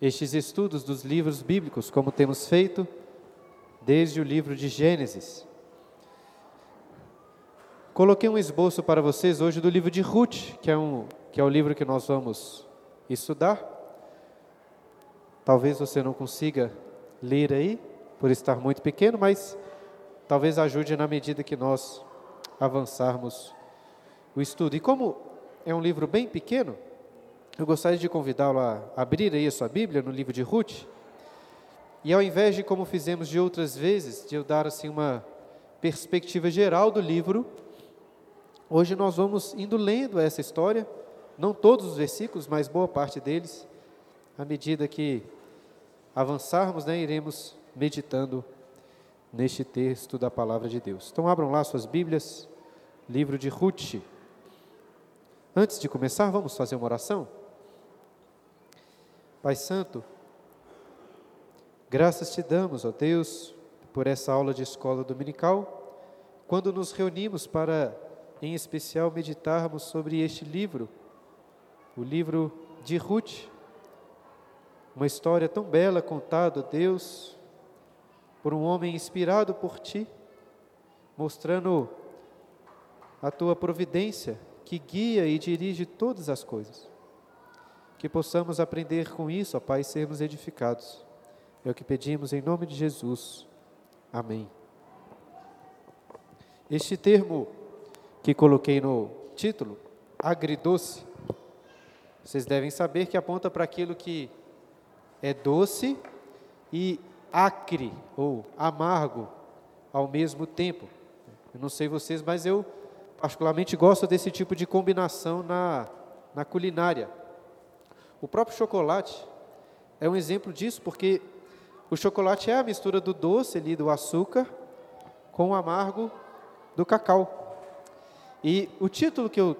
estes estudos dos livros bíblicos, como temos feito desde o livro de Gênesis. Coloquei um esboço para vocês hoje do livro de Ruth, que é, um, que é o livro que nós vamos estudar. Talvez você não consiga ler aí, por estar muito pequeno, mas talvez ajude na medida que nós avançarmos o estudo. E como é um livro bem pequeno, eu gostaria de convidá-lo a abrir aí a sua Bíblia no livro de Ruth. E ao invés de, como fizemos de outras vezes, de eu dar assim uma perspectiva geral do livro, hoje nós vamos indo lendo essa história, não todos os versículos, mas boa parte deles, à medida que avançarmos, né, iremos meditando neste texto da palavra de Deus. Então abram lá suas Bíblias, livro de Ruth. Antes de começar, vamos fazer uma oração? Pai Santo, graças te damos, ó Deus, por essa aula de escola dominical, quando nos reunimos para, em especial, meditarmos sobre este livro, o livro de Ruth, uma história tão bela contada, Deus, por um homem inspirado por ti, mostrando a tua providência que guia e dirige todas as coisas. Que possamos aprender com isso, ó Pai, e sermos edificados. É o que pedimos em nome de Jesus. Amém. Este termo que coloquei no título, agridoce, vocês devem saber que aponta para aquilo que é doce e acre ou amargo ao mesmo tempo. Eu não sei vocês, mas eu particularmente gosto desse tipo de combinação na, na culinária. O próprio chocolate é um exemplo disso, porque o chocolate é a mistura do doce ali, do açúcar, com o amargo do cacau. E o título que eu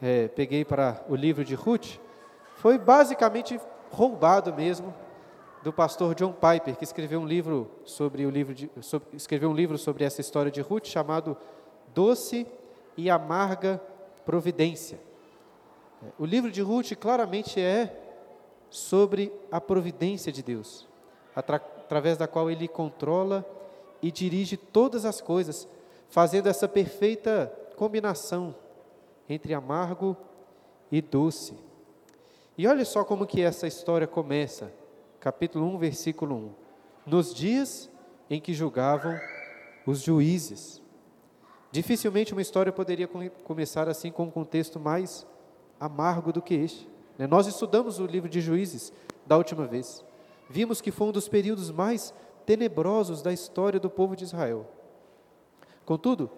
é, peguei para o livro de Ruth foi basicamente roubado mesmo do pastor John Piper, que escreveu um livro sobre o livro de, sobre, escreveu um livro sobre essa história de Ruth chamado Doce e Amarga Providência. O livro de Ruth claramente é sobre a providência de Deus, através da qual ele controla e dirige todas as coisas, fazendo essa perfeita combinação entre amargo e doce. E olha só como que essa história começa, capítulo 1, versículo 1. Nos dias em que julgavam os juízes. Dificilmente uma história poderia começar assim com um contexto mais amargo do que este. Né? Nós estudamos o livro de Juízes da última vez. Vimos que foi um dos períodos mais tenebrosos da história do povo de Israel. Contudo,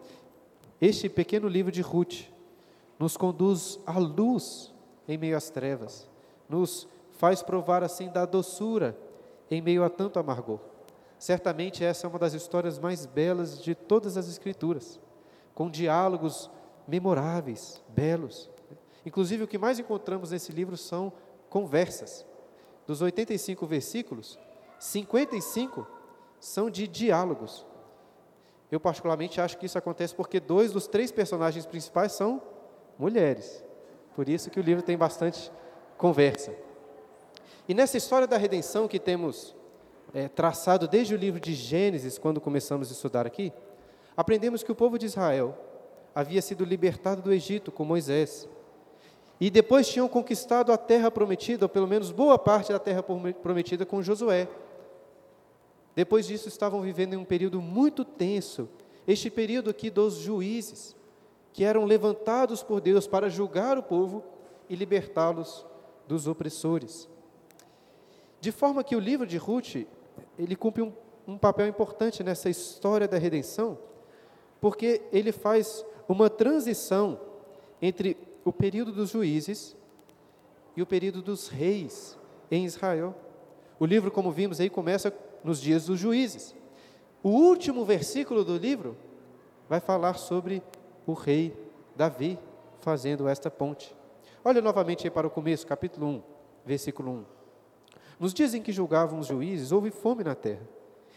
este pequeno livro de Ruth nos conduz à luz em meio às trevas, nos faz provar assim da doçura em meio a tanto amargor. Certamente essa é uma das histórias mais belas de todas as Escrituras, com diálogos memoráveis, belos, Inclusive, o que mais encontramos nesse livro são conversas. Dos 85 versículos, 55 são de diálogos. Eu, particularmente, acho que isso acontece porque dois dos três personagens principais são mulheres. Por isso que o livro tem bastante conversa. E nessa história da redenção que temos é, traçado desde o livro de Gênesis, quando começamos a estudar aqui, aprendemos que o povo de Israel havia sido libertado do Egito com Moisés e depois tinham conquistado a terra prometida, ou pelo menos boa parte da terra prometida com Josué. Depois disso, estavam vivendo em um período muito tenso, este período aqui dos juízes, que eram levantados por Deus para julgar o povo e libertá-los dos opressores. De forma que o livro de Ruth, ele cumpre um, um papel importante nessa história da redenção, porque ele faz uma transição entre o período dos juízes e o período dos reis em Israel. O livro, como vimos aí, começa nos dias dos juízes. O último versículo do livro vai falar sobre o rei Davi fazendo esta ponte. Olha novamente aí para o começo, capítulo 1, versículo 1. Nos dias em que julgavam os juízes, houve fome na terra.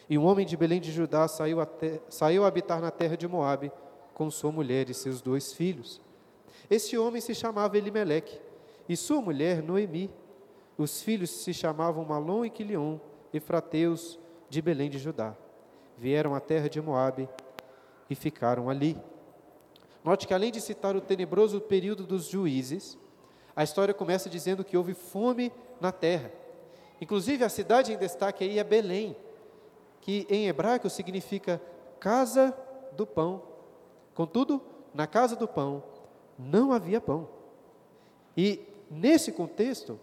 E um homem de Belém de Judá saiu a, saiu a habitar na terra de Moabe com sua mulher e seus dois filhos. Esse homem se chamava Elimeleque, e sua mulher Noemi. Os filhos se chamavam Malom e Quilion, efrateus de Belém de Judá. Vieram à terra de Moabe e ficaram ali. Note que além de citar o tenebroso período dos juízes, a história começa dizendo que houve fome na terra. Inclusive a cidade em destaque aí é Belém, que em hebraico significa casa do pão. Contudo, na casa do pão não havia pão. E nesse contexto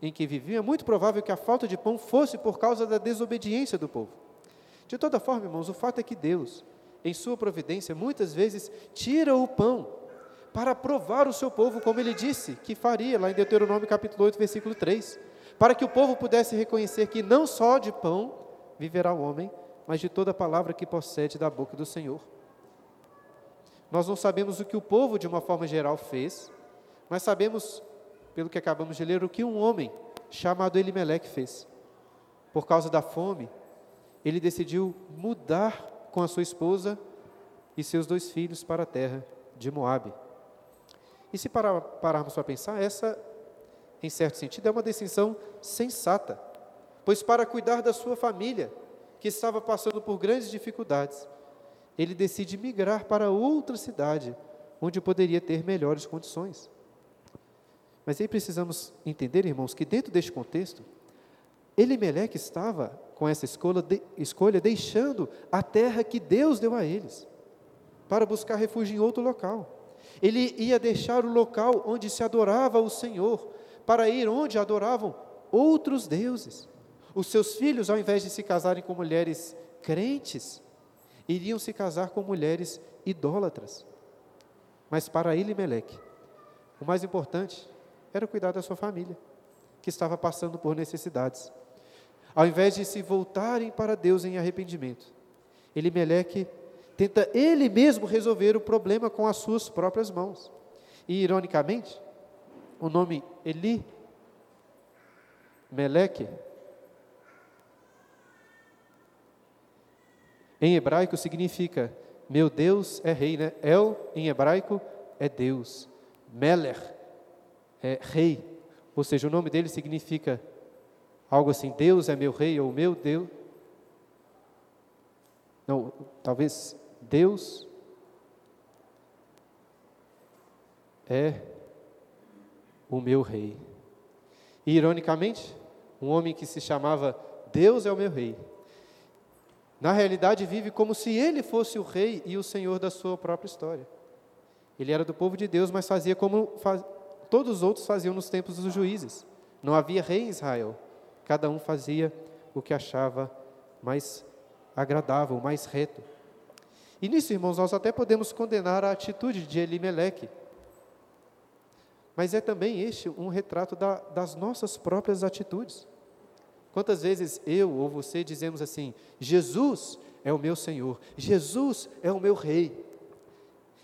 em que viviam, é muito provável que a falta de pão fosse por causa da desobediência do povo. De toda forma, irmãos, o fato é que Deus, em sua providência, muitas vezes tira o pão para provar o seu povo, como ele disse que faria lá em Deuteronômio capítulo 8, versículo 3, para que o povo pudesse reconhecer que não só de pão viverá o homem, mas de toda palavra que procede da boca do Senhor. Nós não sabemos o que o povo, de uma forma geral, fez, mas sabemos, pelo que acabamos de ler, o que um homem chamado Elimeleque fez. Por causa da fome, ele decidiu mudar com a sua esposa e seus dois filhos para a terra de Moabe. E se parar, pararmos para pensar, essa, em certo sentido, é uma decisão sensata, pois para cuidar da sua família, que estava passando por grandes dificuldades, ele decide migrar para outra cidade, onde poderia ter melhores condições. Mas aí precisamos entender, irmãos, que dentro deste contexto, Elimeleque estava com essa escolha, de, escolha deixando a terra que Deus deu a eles, para buscar refúgio em outro local. Ele ia deixar o local onde se adorava o Senhor, para ir onde adoravam outros deuses. Os seus filhos, ao invés de se casarem com mulheres crentes, iriam se casar com mulheres idólatras. Mas para ele, Meleque, o mais importante era cuidar da sua família, que estava passando por necessidades. Ao invés de se voltarem para Deus em arrependimento, Elimeleque tenta ele mesmo resolver o problema com as suas próprias mãos. E, ironicamente, o nome Eli, Meleque, em hebraico significa meu Deus é rei, né? El, em hebraico, é Deus. Meler é rei. Ou seja, o nome dele significa algo assim, Deus é meu rei, ou meu Deus. Não, talvez Deus é o meu rei. E, ironicamente, um homem que se chamava Deus é o meu rei, na realidade vive como se ele fosse o rei e o senhor da sua própria história. Ele era do povo de Deus, mas fazia como faz, todos os outros faziam nos tempos dos juízes. Não havia rei em Israel. Cada um fazia o que achava mais agradável, mais reto. E nisso, irmãos, nós até podemos condenar a atitude de Elimeleque. Mas é também este um retrato da, das nossas próprias atitudes. Quantas vezes eu ou você dizemos assim: Jesus é o meu Senhor, Jesus é o meu Rei.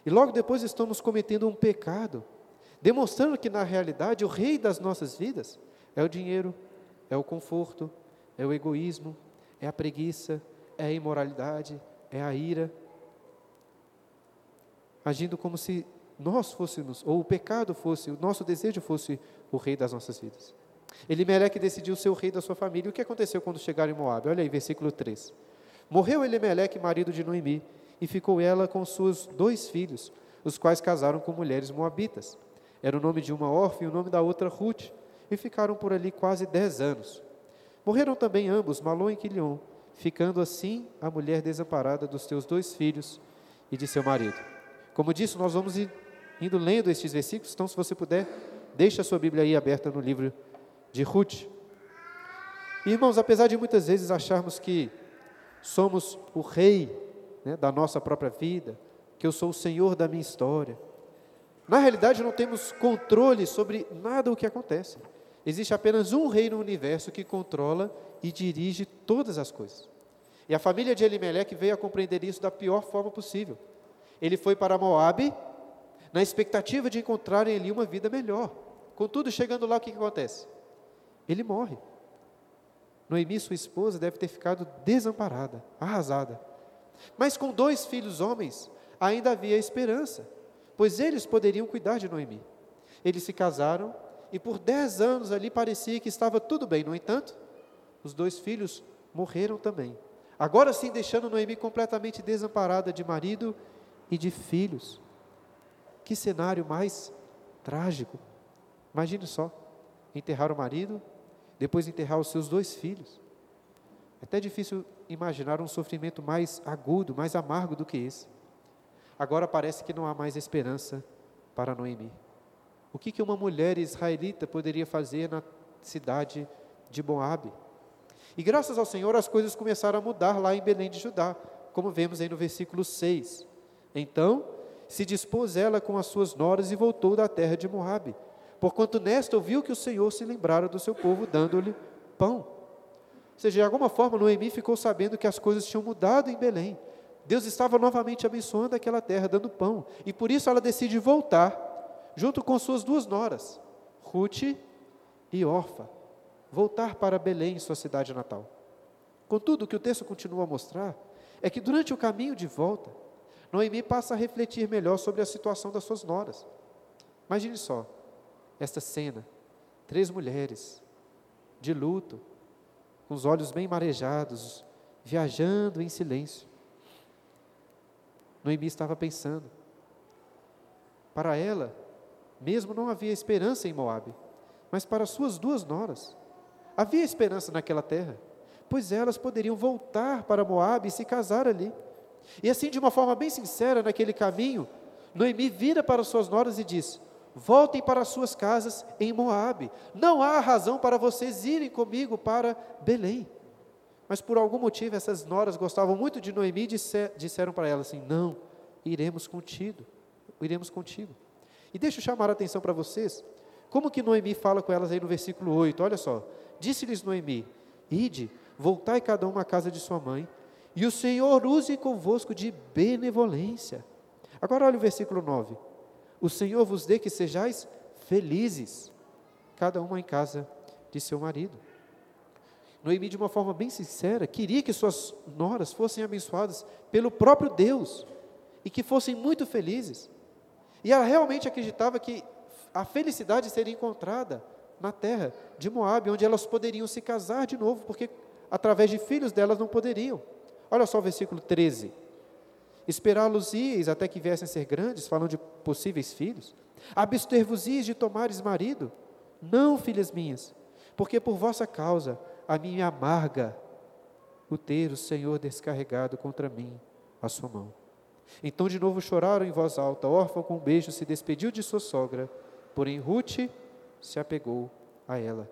E logo depois estamos cometendo um pecado, demonstrando que na realidade o Rei das nossas vidas é o dinheiro, é o conforto, é o egoísmo, é a preguiça, é a imoralidade, é a ira, agindo como se nós fôssemos, ou o pecado fosse, o nosso desejo fosse o rei das nossas vidas. Elimeleque decidiu ser o rei da sua família. O que aconteceu quando chegaram em Moab? Olha aí, versículo 3. Morreu Elimeleque, marido de Noemi, e ficou ela com seus dois filhos, os quais casaram com mulheres moabitas. Era o nome de uma órfã e o nome da outra Ruth, e ficaram por ali quase dez anos. Morreram também ambos, Malom e Quilion, ficando assim a mulher desamparada dos seus dois filhos e de seu marido. Como disse, nós vamos indo lendo estes versículos, então se você puder, deixe a sua Bíblia aí aberta no livro de Ruth. Irmãos, apesar de muitas vezes acharmos que somos o rei né, da nossa própria vida, que eu sou o senhor da minha história, na realidade não temos controle sobre nada o que acontece. Existe apenas um rei no universo que controla e dirige todas as coisas. E a família de Elimelech veio a compreender isso da pior forma possível. Ele foi para Moabe na expectativa de encontrarem ali uma vida melhor. Contudo, chegando lá, o que, que acontece? Ele morre. Noemi, sua esposa, deve ter ficado desamparada, arrasada. Mas com dois filhos homens, ainda havia esperança, pois eles poderiam cuidar de Noemi. Eles se casaram e por dez anos ali parecia que estava tudo bem. No entanto, os dois filhos morreram também. Agora sim, deixando Noemi completamente desamparada de marido e de filhos. Que cenário mais trágico. Imagine só: enterrar o marido, depois enterrar os seus dois filhos. É até difícil imaginar um sofrimento mais agudo, mais amargo do que esse. Agora parece que não há mais esperança para Noemi. O que, que uma mulher israelita poderia fazer na cidade de Moabe? E graças ao Senhor as coisas começaram a mudar lá em Belém de Judá, como vemos aí no versículo 6. Então se dispôs ela com as suas noras e voltou da terra de Moabe, porquanto nesta ouviu que o Senhor se lembrara do seu povo, dando-lhe pão. Ou seja, de alguma forma Noemi ficou sabendo que as coisas tinham mudado em Belém. Deus estava novamente abençoando aquela terra, dando pão. E por isso ela decide voltar, junto com suas duas noras, Ruth e Orfa, voltar para Belém, sua cidade natal. Contudo, o que o texto continua a mostrar é que durante o caminho de volta, Noemi passa a refletir melhor sobre a situação das suas noras. Imagine só, esta cena: três mulheres, de luto, com os olhos bem marejados, viajando em silêncio. Noemi estava pensando. Para ela, mesmo não havia esperança em Moabe, mas para suas duas noras, havia esperança naquela terra, pois elas poderiam voltar para Moabe e se casar ali. E assim, de uma forma bem sincera, naquele caminho, Noemi vira para suas noras e diz: Voltem para suas casas em Moabe. Não há razão para vocês irem comigo para Belém. Mas por algum motivo essas noras gostavam muito de Noemi e disseram para ela assim: Não, iremos contigo, iremos contigo. E deixa eu chamar a atenção para vocês, como que Noemi fala com elas aí no versículo 8, olha só. Disse-lhes Noemi: Ide, voltai cada uma à casa de sua mãe, e o Senhor use convosco de benevolência. Agora olha o versículo 9. O Senhor vos dê que sejais felizes, cada uma em casa de seu marido. Noemi, de uma forma bem sincera, queria que suas noras fossem abençoadas pelo próprio Deus e que fossem muito felizes. E ela realmente acreditava que a felicidade seria encontrada na terra de Moabe, onde elas poderiam se casar de novo, porque através de filhos delas não poderiam. Olha só o versículo 13. Esperá-los-ieis até que viessem a ser grandes, falando de possíveis filhos. Abster-vos-ieis de tomares marido. Não, filhas minhas, porque por vossa causa a me amarga o ter o Senhor descarregado contra mim a sua mão. Então de novo choraram em voz alta. Órfão com um beijo se despediu de sua sogra, porém Ruth se apegou a ela.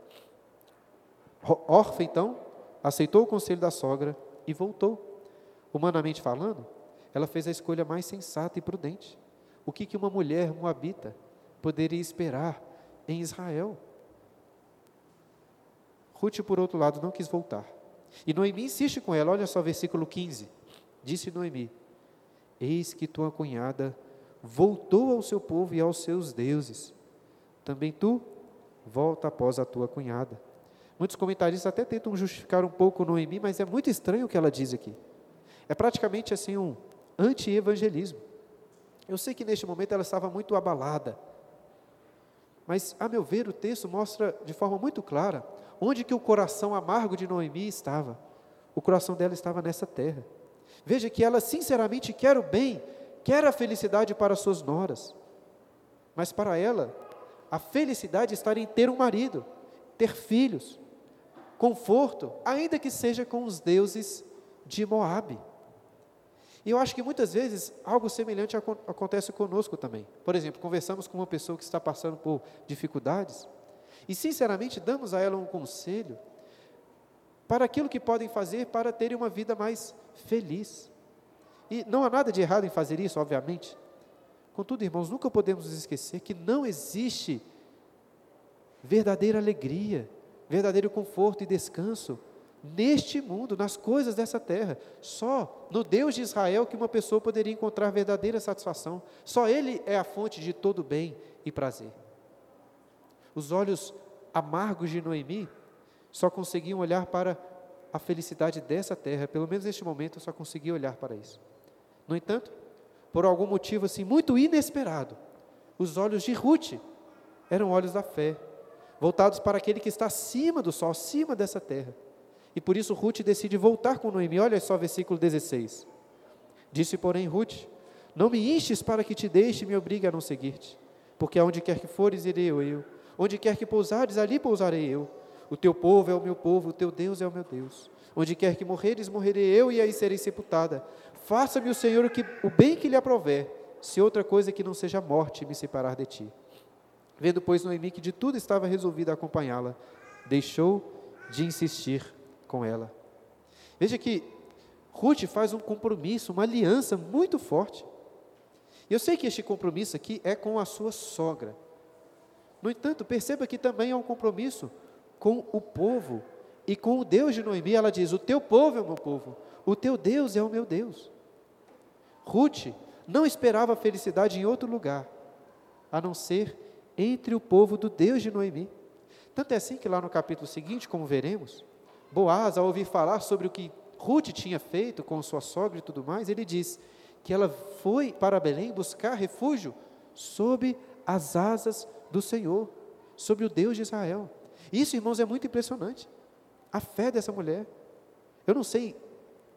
Órfã então aceitou o conselho da sogra e voltou. Humanamente falando, ela fez a escolha mais sensata e prudente. O que, que uma mulher moabita poderia esperar em Israel? Ruth, por outro lado, não quis voltar. E Noemi insiste com ela, olha só versículo 15. Disse Noemi: Eis que tua cunhada voltou ao seu povo e aos seus deuses. Também tu volta após a tua cunhada. Muitos comentaristas até tentam justificar um pouco Noemi, mas é muito estranho o que ela diz aqui. É praticamente assim um anti-evangelismo. Eu sei que neste momento ela estava muito abalada, mas, a meu ver, o texto mostra de forma muito clara onde que o coração amargo de Noemi estava. O coração dela estava nessa terra. Veja que ela sinceramente quer o bem, quer a felicidade para suas noras. Mas para ela, a felicidade está em ter um marido, ter filhos, conforto, ainda que seja com os deuses de Moabe. E eu acho que muitas vezes algo semelhante acontece conosco também. Por exemplo, conversamos com uma pessoa que está passando por dificuldades e, sinceramente, damos a ela um conselho para aquilo que podem fazer para terem uma vida mais feliz. E não há nada de errado em fazer isso, obviamente. Contudo, irmãos, nunca podemos esquecer que não existe verdadeira alegria, verdadeiro conforto e descanso neste mundo, nas coisas dessa terra. Só no Deus de Israel que uma pessoa poderia encontrar verdadeira satisfação. Só Ele é a fonte de todo bem e prazer. Os olhos amargos de Noemi só conseguiam olhar para a felicidade dessa terra, pelo menos neste momento eu só conseguia olhar para isso. No entanto, por algum motivo assim muito inesperado, os olhos de Ruth eram olhos da fé, voltados para aquele que está acima do sol, acima dessa terra. E por isso Ruth decide voltar com Noemi. Olha só versículo 16. Disse, porém, Ruth: Não me enches para que te deixe e me obrigue a não seguir-te, porque aonde quer que fores, irei eu. Onde quer que pousares, ali pousarei eu. O teu povo é o meu povo, o teu Deus é o meu Deus. Onde quer que morreres, morrerei eu e aí serei sepultada. Faça-me o Senhor o, que, o bem que lhe aprover, se outra coisa que não seja morte me separar de ti. Vendo, pois, Noemi que de tudo estava resolvida a acompanhá-la, deixou de insistir com ela. Veja que Ruth faz um compromisso, uma aliança muito forte. E eu sei que este compromisso aqui é com a sua sogra. No entanto, perceba que também é um compromisso com o povo e com o Deus de Noemi. Ela diz: O teu povo é o meu povo, o teu Deus é o meu Deus. Ruth não esperava felicidade em outro lugar, a não ser entre o povo do Deus de Noemi. Tanto é assim que lá no capítulo seguinte, como veremos, Boaz, ao ouvir falar sobre o que Ruth tinha feito com sua sogra e tudo mais, ele diz que ela foi para Belém buscar refúgio sob as asas do Senhor, sobre o Deus de Israel. Isso, irmãos, é muito impressionante. A fé dessa mulher. Eu não sei,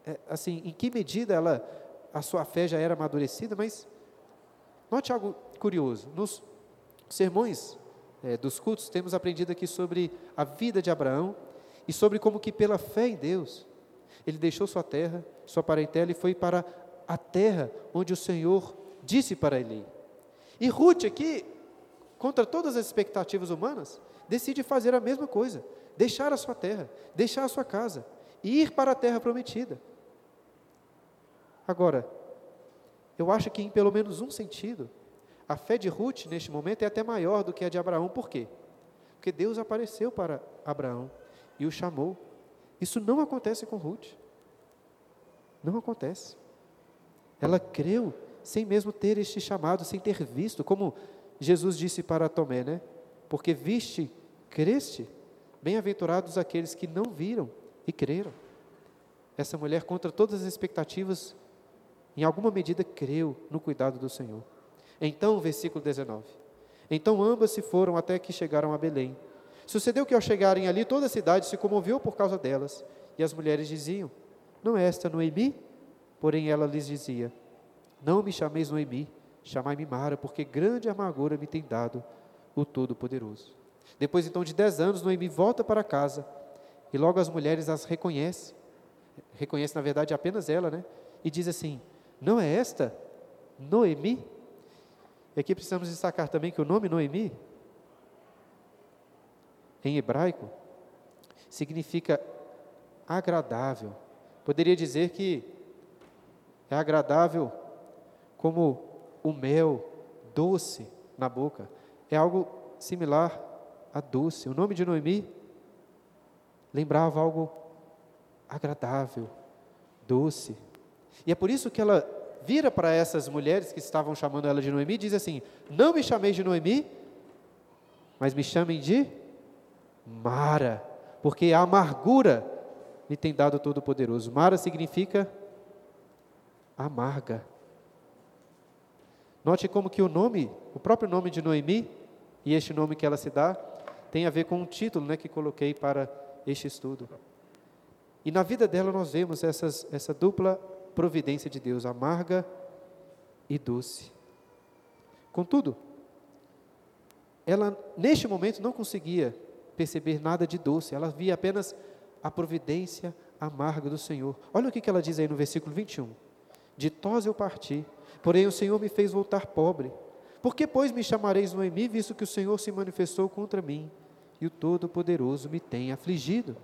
é, assim, em que medida ela, a sua fé já era amadurecida, mas note algo curioso. Nos sermões é, dos cultos, temos aprendido aqui sobre a vida de Abraão e sobre como que pela fé em Deus, ele deixou sua terra, sua parentela e foi para a terra onde o Senhor disse para ele. E Ruth aqui, contra todas as expectativas humanas, decide fazer a mesma coisa, deixar a sua terra, deixar a sua casa e ir para a terra prometida. Agora, eu acho que em pelo menos um sentido, a fé de Ruth neste momento é até maior do que a de Abraão. Por quê? Porque Deus apareceu para Abraão e o chamou. Isso não acontece com Ruth. Não acontece. Ela creu sem mesmo ter este chamado, sem ter visto, como Jesus disse para Tomé, né? Porque viste, creste, bem-aventurados aqueles que não viram e creram. Essa mulher, contra todas as expectativas, em alguma medida creu no cuidado do Senhor. Então, versículo 19. Então ambas se foram até que chegaram a Belém. Sucedeu que ao chegarem ali, toda a cidade se comoveu por causa delas. E as mulheres diziam: Não é esta Noemi? Porém ela lhes dizia: Não me chameis Noemi, chamai-me Mara, porque grande amargura me tem dado o Todo-Poderoso. Depois então de dez anos, Noemi volta para casa e logo as mulheres as reconhecem. Reconhece, na verdade, apenas ela, né? E diz assim: Não é esta Noemi? E aqui precisamos destacar também que o nome Noemi, em hebraico, significa agradável. Poderia dizer que é agradável como o mel doce na boca. É algo similar a doce. O nome de Noemi lembrava algo agradável, doce. E é por isso que ela vira para essas mulheres que estavam chamando ela de Noemi e diz assim: Não me chameis de Noemi, mas me chamem de Mara, porque a amargura me tem dado Todo-Poderoso. Mara significa amarga. Note como que o nome, o próprio nome de Noemi, e este nome que ela se dá, tem a ver com o título né, que coloquei para este estudo. E na vida dela nós vemos essas, essa dupla providência de Deus, amarga e doce. Contudo, ela neste momento não conseguia perceber nada de doce, ela via apenas a providência amarga do Senhor. Olha o que ela diz aí no versículo 21. De tos eu parti, porém o Senhor me fez voltar pobre. Por que, pois, me chamareis Noemi, visto que o Senhor se manifestou contra mim e o Todo-Poderoso me tem afligido?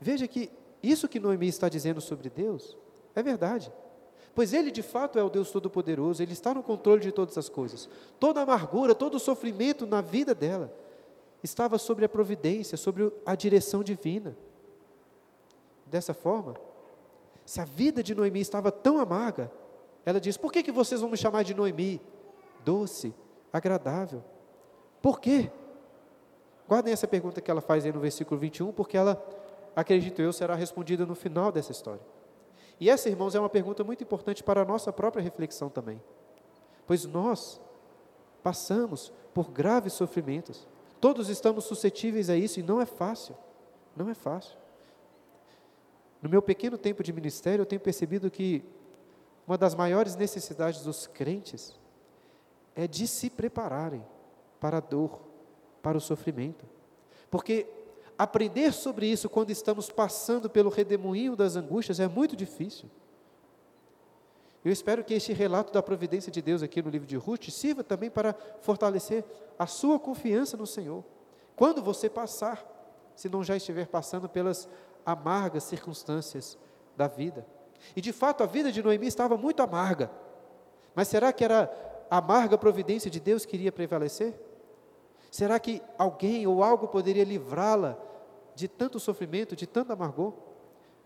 Veja que isso que Noemi está dizendo sobre Deus é verdade. Pois Ele de fato é o Deus Todo-Poderoso, Ele está no controle de todas as coisas. Toda amargura, todo o sofrimento na vida dela estava sobre a providência, sobre a direção divina. Dessa forma, se a vida de Noemi estava tão amarga, ela diz: Por que, que vocês vão me chamar de Noemi? Doce, agradável. Por quê? Guardem essa pergunta que ela faz aí no versículo 21, porque ela acredito eu, será respondida no final dessa história. E essa, irmãos, é uma pergunta muito importante para a nossa própria reflexão também. Pois nós passamos por graves sofrimentos, Todos estamos suscetíveis a isso e não é fácil. Não é fácil. No meu pequeno tempo de ministério, eu tenho percebido que uma das maiores necessidades dos crentes é de se prepararem para a dor, para o sofrimento. Porque aprender sobre isso quando estamos passando pelo redemoinho das angústias é muito difícil. Eu espero que este relato da providência de Deus aqui no livro de Ruth sirva também para fortalecer a sua confiança no Senhor. Quando você passar, se não já estiver passando pelas amargas circunstâncias da vida. E de fato a vida de Noemi estava muito amarga. Mas será que era a amarga providência de Deus que iria prevalecer? Será que alguém ou algo poderia livrá-la de tanto sofrimento, de tanto amargor?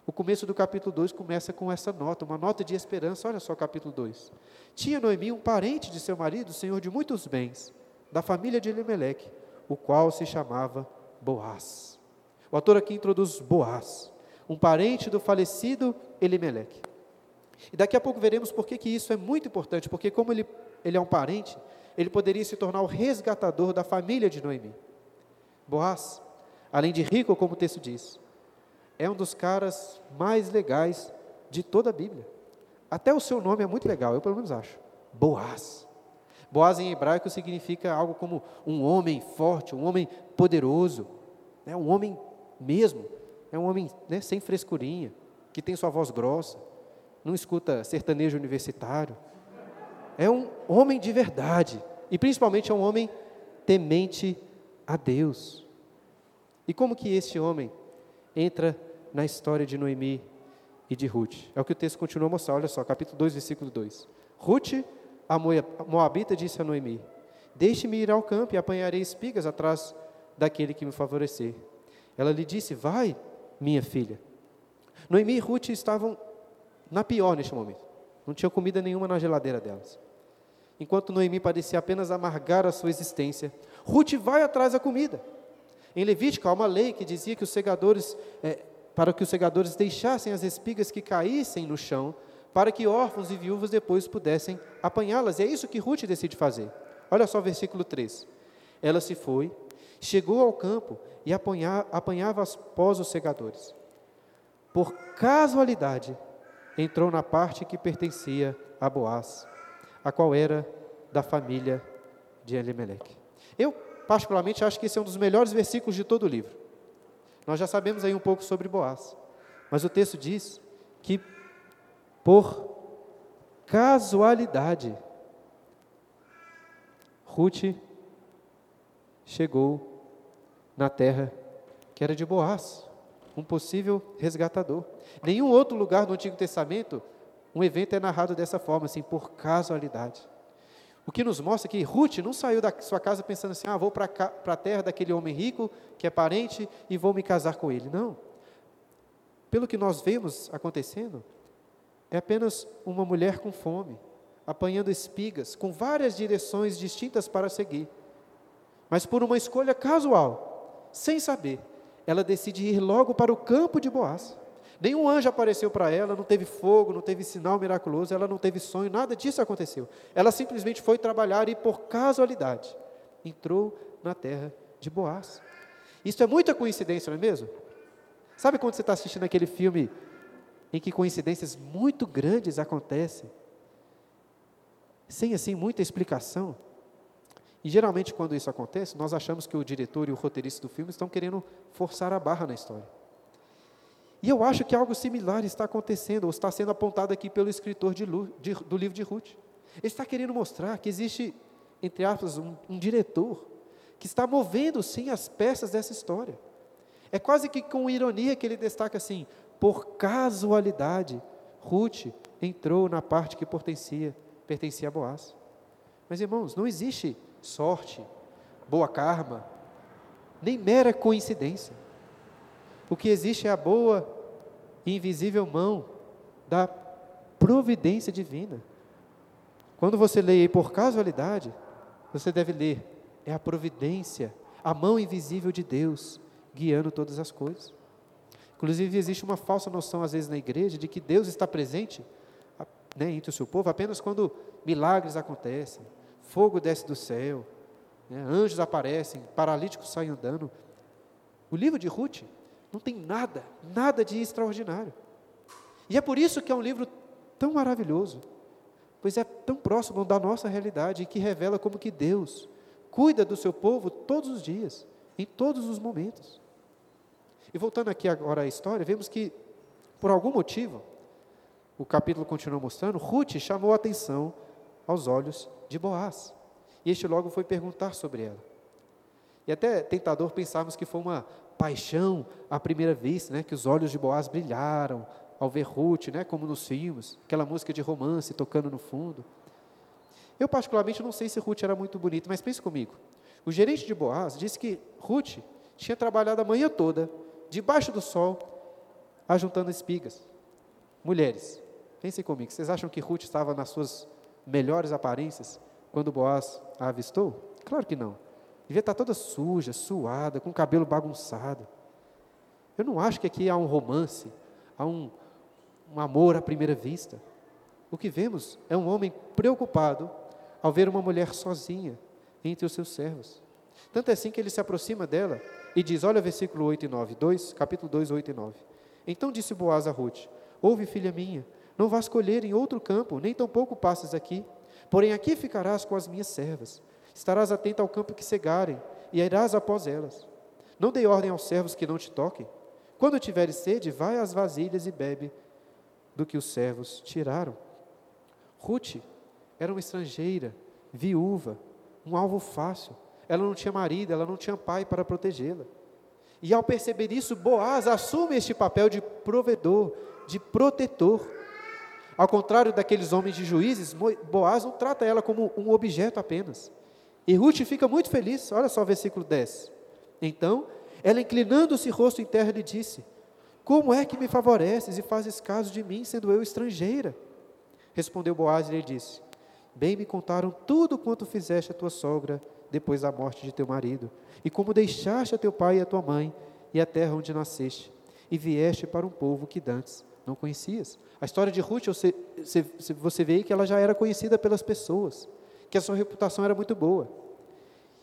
O começo do capítulo 2 começa com essa nota, uma nota de esperança. Olha só capítulo 2. Tinha Noemi um parente de seu marido, senhor de muitos bens, da família de Elimelec, o qual se chamava Boaz. O autor aqui introduz Boaz, um parente do falecido Elimelec. E daqui a pouco veremos por que, que isso é muito importante, porque como ele, ele é um parente, ele poderia se tornar o resgatador da família de Noemi. Boaz, além de rico, como o texto diz, é um dos caras mais legais de toda a Bíblia. Até o seu nome é muito legal, eu pelo menos acho. Boaz. Boaz em hebraico significa algo como um homem forte, um homem poderoso, né? um homem mesmo, é um homem né, sem frescurinha, que tem sua voz grossa, não escuta sertanejo universitário. É um homem de verdade, e principalmente é um homem temente a Deus. E como que este homem entra na história de Noemi e de Ruth. É o que o texto continua a mostrar, olha só, capítulo 2, versículo 2. Ruth, a Moabita, disse a Noemi: Deixe-me ir ao campo e apanharei espigas atrás daquele que me favorecer. Ela lhe disse: Vai, minha filha. Noemi e Ruth estavam na pior neste momento. Não tinha comida nenhuma na geladeira delas. Enquanto Noemi parecia apenas amargar a sua existência, Ruth vai atrás da comida. Em Levítico há uma lei que dizia que os segadores, é, para que os segadores deixassem as espigas que caíssem no chão, para que órfãos e viúvas depois pudessem apanhá-las. E é isso que Ruth decide fazer. Olha só o versículo 3. Ela se foi, chegou ao campo e apanha, apanhava após os segadores. Por casualidade, entrou na parte que pertencia a Boaz, a qual era da família de Elimelech. Eu particularmente, acho que esse é um dos melhores versículos de todo o livro. Nós já sabemos aí um pouco sobre Boaz, mas o texto diz que, por casualidade, Ruth chegou na terra que era de Boaz, um possível resgatador. Nenhum outro lugar do Antigo Testamento um evento é narrado dessa forma, assim, por casualidade. O que nos mostra que Ruth não saiu da sua casa pensando assim: ah, vou para a terra daquele homem rico, que é parente, e vou me casar com ele. Não. Pelo que nós vemos acontecendo, é apenas uma mulher com fome, apanhando espigas, com várias direções distintas para seguir. Mas por uma escolha casual, sem saber, ela decide ir logo para o campo de Boaz. Nenhum anjo apareceu para ela, não teve fogo, não teve sinal miraculoso, ela não teve sonho, nada disso aconteceu. Ela simplesmente foi trabalhar e, por casualidade, entrou na terra de Boaz. Isso é muita coincidência, não é mesmo? Sabe quando você está assistindo aquele filme em que coincidências muito grandes acontecem, sem assim muita explicação? E geralmente, quando isso acontece, nós achamos que o diretor e o roteirista do filme estão querendo forçar a barra na história. E eu acho que algo similar está acontecendo, ou está sendo apontado aqui pelo escritor de, de, do livro de Ruth. Ele está querendo mostrar que existe, entre aspas, um, um diretor que está movendo sim as peças dessa história. É quase que com ironia que ele destaca assim: por casualidade, Ruth entrou na parte que pertencia, pertencia a Boaz. Mas irmãos, não existe sorte, boa karma, nem mera coincidência. O que existe é a boa e invisível mão da providência divina. Quando você lê por casualidade, você deve ler, é a providência, a mão invisível de Deus guiando todas as coisas. Inclusive, existe uma falsa noção, às vezes, na igreja, de que Deus está presente né, entre o seu povo apenas quando milagres acontecem, fogo desce do céu, né? anjos aparecem, paralíticos saem andando. O livro de Ruth não tem nada, nada de extraordinário. E é por isso que é um livro tão maravilhoso, pois é tão próximo da nossa realidade e que revela como que Deus cuida do seu povo todos os dias, em todos os momentos. E voltando aqui agora à história, vemos que, por algum motivo, o capítulo continua mostrando, Ruth chamou a atenção aos olhos de Boaz. E este logo foi perguntar sobre ela. E até tentador pensarmos que foi uma paixão à primeira vista, né, que os olhos de Boaz brilharam ao ver Ruth, né, como nos filmes, aquela música de romance tocando no fundo. Eu particularmente não sei se Ruth era muito bonita, mas pense comigo. O gerente de Boaz disse que Ruth tinha trabalhado a manhã toda, debaixo do sol, ajuntando espigas. Mulheres, pensem comigo, vocês acham que Ruth estava nas suas melhores aparências quando Boaz a avistou? Claro que não. Devia estar toda suja, suada, com o cabelo bagunçado. Eu não acho que aqui há um romance, há um, um amor à primeira vista. O que vemos é um homem preocupado ao ver uma mulher sozinha entre os seus servos. Tanto é assim que ele se aproxima dela e diz: Olha versículo 8 e 9, 2, capítulo 2, 8 e 9. Então disse Boaz a Ruth: Ouve, filha minha, não vás colher em outro campo, nem tampouco passes aqui, porém aqui ficarás com as minhas servas. Estarás atenta ao campo que cegarem, e irás após elas. Não dei ordem aos servos que não te toquem. Quando tiveres sede, vai às vasilhas e bebe do que os servos tiraram. Ruth era uma estrangeira, viúva, um alvo fácil. Ela não tinha marido, ela não tinha pai para protegê-la. E ao perceber isso, Boaz assume este papel de provedor, de protetor. Ao contrário daqueles homens de juízes, Boaz não trata ela como um objeto apenas. E Ruth fica muito feliz, olha só o versículo 10. Então, ela inclinando-se rosto em terra, lhe disse: Como é que me favoreces e fazes caso de mim, sendo eu estrangeira? Respondeu Boaz e lhe disse: Bem me contaram tudo quanto fizeste a tua sogra depois da morte de teu marido, e como deixaste a teu pai e a tua mãe, e a terra onde nasceste, e vieste para um povo que dantes não conhecias. A história de Ruth, você, você vê que ela já era conhecida pelas pessoas, que a sua reputação era muito boa.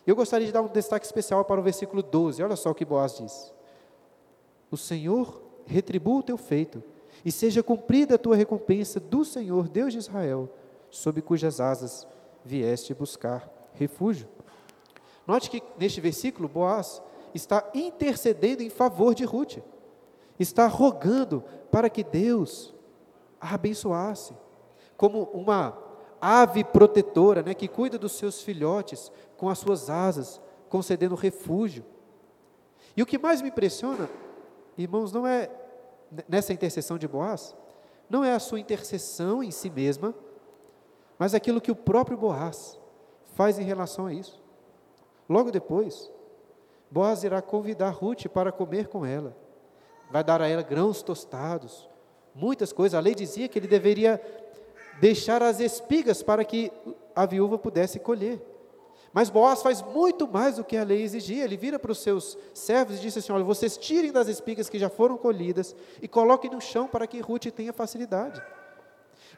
Eu gostaria de dar um destaque especial para o versículo 12, olha só o que Boaz diz: O Senhor retribua o teu feito, e seja cumprida a tua recompensa do Senhor, Deus de Israel, sob cujas asas vieste buscar refúgio. Note que neste versículo, Boaz está intercedendo em favor de Ruth, está rogando para que Deus a abençoasse, como uma ave protetora, né, que cuida dos seus filhotes com as suas asas, concedendo refúgio. E o que mais me impressiona, irmãos, não é nessa intercessão de Boaz, não é a sua intercessão em si mesma, mas aquilo que o próprio Boaz faz em relação a isso. Logo depois, Boaz irá convidar Ruth para comer com ela. Vai dar a ela grãos tostados, muitas coisas. A lei dizia que ele deveria deixar as espigas para que a viúva pudesse colher. Mas Boaz faz muito mais do que a lei exigia. Ele vira para os seus servos e disse assim: Olha, vocês tirem das espigas que já foram colhidas e coloquem no chão para que Ruth tenha facilidade.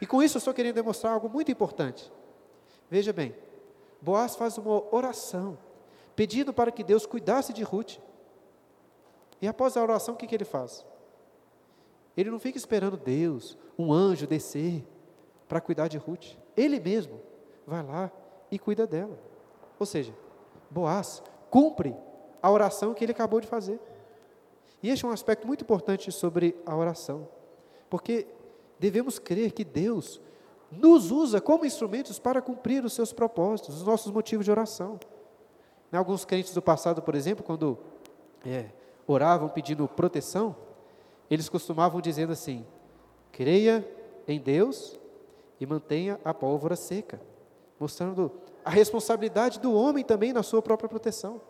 E com isso eu estou querendo demonstrar algo muito importante. Veja bem, Boaz faz uma oração, pedindo para que Deus cuidasse de Ruth. E após a oração, o que, que ele faz? Ele não fica esperando Deus, um anjo descer para cuidar de Ruth. Ele mesmo vai lá e cuida dela. Ou seja, Boaz cumpre a oração que ele acabou de fazer. E este é um aspecto muito importante sobre a oração, porque devemos crer que Deus nos usa como instrumentos para cumprir os seus propósitos, os nossos motivos de oração. Alguns crentes do passado, por exemplo, quando é, oravam pedindo proteção, eles costumavam dizendo assim: creia em Deus e mantenha a pólvora seca, mostrando a responsabilidade do homem também na sua própria proteção.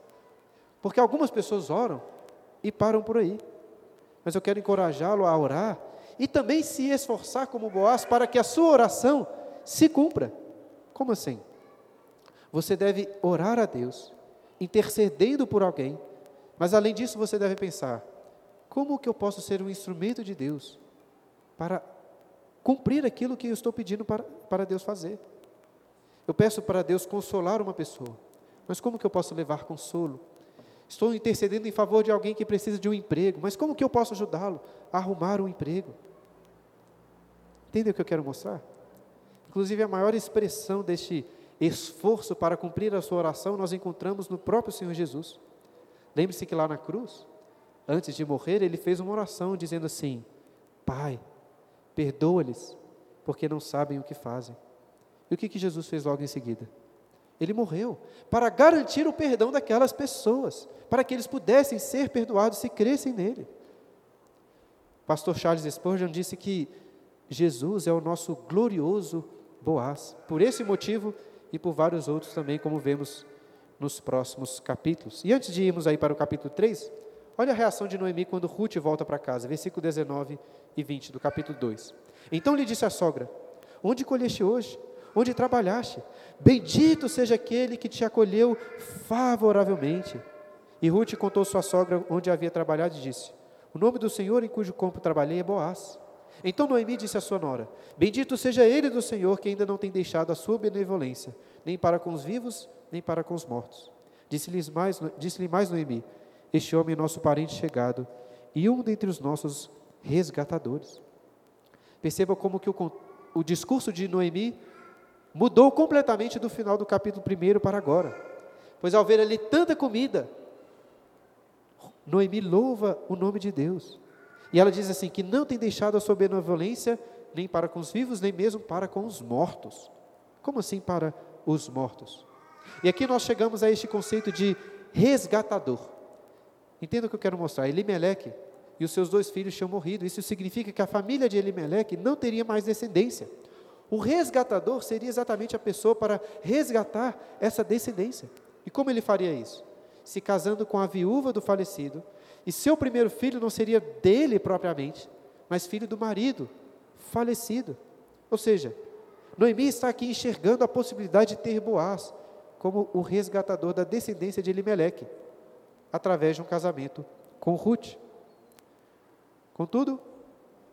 Porque algumas pessoas oram e param por aí. Mas eu quero encorajá-lo a orar e também se esforçar como Boaz para que a sua oração se cumpra. Como assim? Você deve orar a Deus, intercedendo por alguém, mas além disso você deve pensar: como que eu posso ser um instrumento de Deus para cumprir aquilo que eu estou pedindo para, para Deus fazer? Eu peço para Deus consolar uma pessoa, mas como que eu posso levar consolo? Estou intercedendo em favor de alguém que precisa de um emprego, mas como que eu posso ajudá-lo a arrumar um emprego? Entendeu o que eu quero mostrar? Inclusive, a maior expressão deste esforço para cumprir a sua oração nós encontramos no próprio Senhor Jesus. Lembre-se que lá na cruz, antes de morrer, ele fez uma oração dizendo assim: Pai, perdoa-lhes, porque não sabem o que fazem. E o que, que Jesus fez logo em seguida? Ele morreu para garantir o perdão daquelas pessoas, para que eles pudessem ser perdoados se crescem nele. Pastor Charles Spurgeon disse que Jesus é o nosso glorioso Boaz. Por esse motivo e por vários outros também, como vemos nos próximos capítulos. E antes de irmos aí para o capítulo 3, olha a reação de Noemi quando Ruth volta para casa, versículo 19 e 20 do capítulo 2. Então lhe disse a sogra: Onde colheste hoje? Onde trabalhaste? Bendito seja aquele que te acolheu favoravelmente. E Ruth contou sua sogra onde havia trabalhado e disse: O nome do Senhor em cujo campo trabalhei é Boaz. Então Noemi disse à sua nora: Bendito seja ele do Senhor que ainda não tem deixado a sua benevolência, nem para com os vivos, nem para com os mortos. Disse-lhe mais, disse mais Noemi: Este homem é nosso parente chegado e um dentre os nossos resgatadores. Perceba como que o, o discurso de Noemi mudou completamente do final do capítulo 1 para agora. Pois ao ver ali tanta comida, Noemi louva o nome de Deus. E ela diz assim: que não tem deixado a sua benevolência nem para com os vivos, nem mesmo para com os mortos. Como assim para os mortos? E aqui nós chegamos a este conceito de resgatador. Entenda o que eu quero mostrar. Elimeleque e os seus dois filhos tinham morrido. Isso significa que a família de Elimeleque não teria mais descendência. O resgatador seria exatamente a pessoa para resgatar essa descendência. E como ele faria isso? Se casando com a viúva do falecido, e seu primeiro filho não seria dele propriamente, mas filho do marido falecido. Ou seja, Noemi está aqui enxergando a possibilidade de ter Boaz como o resgatador da descendência de Elimeleque, através de um casamento com Ruth. Contudo,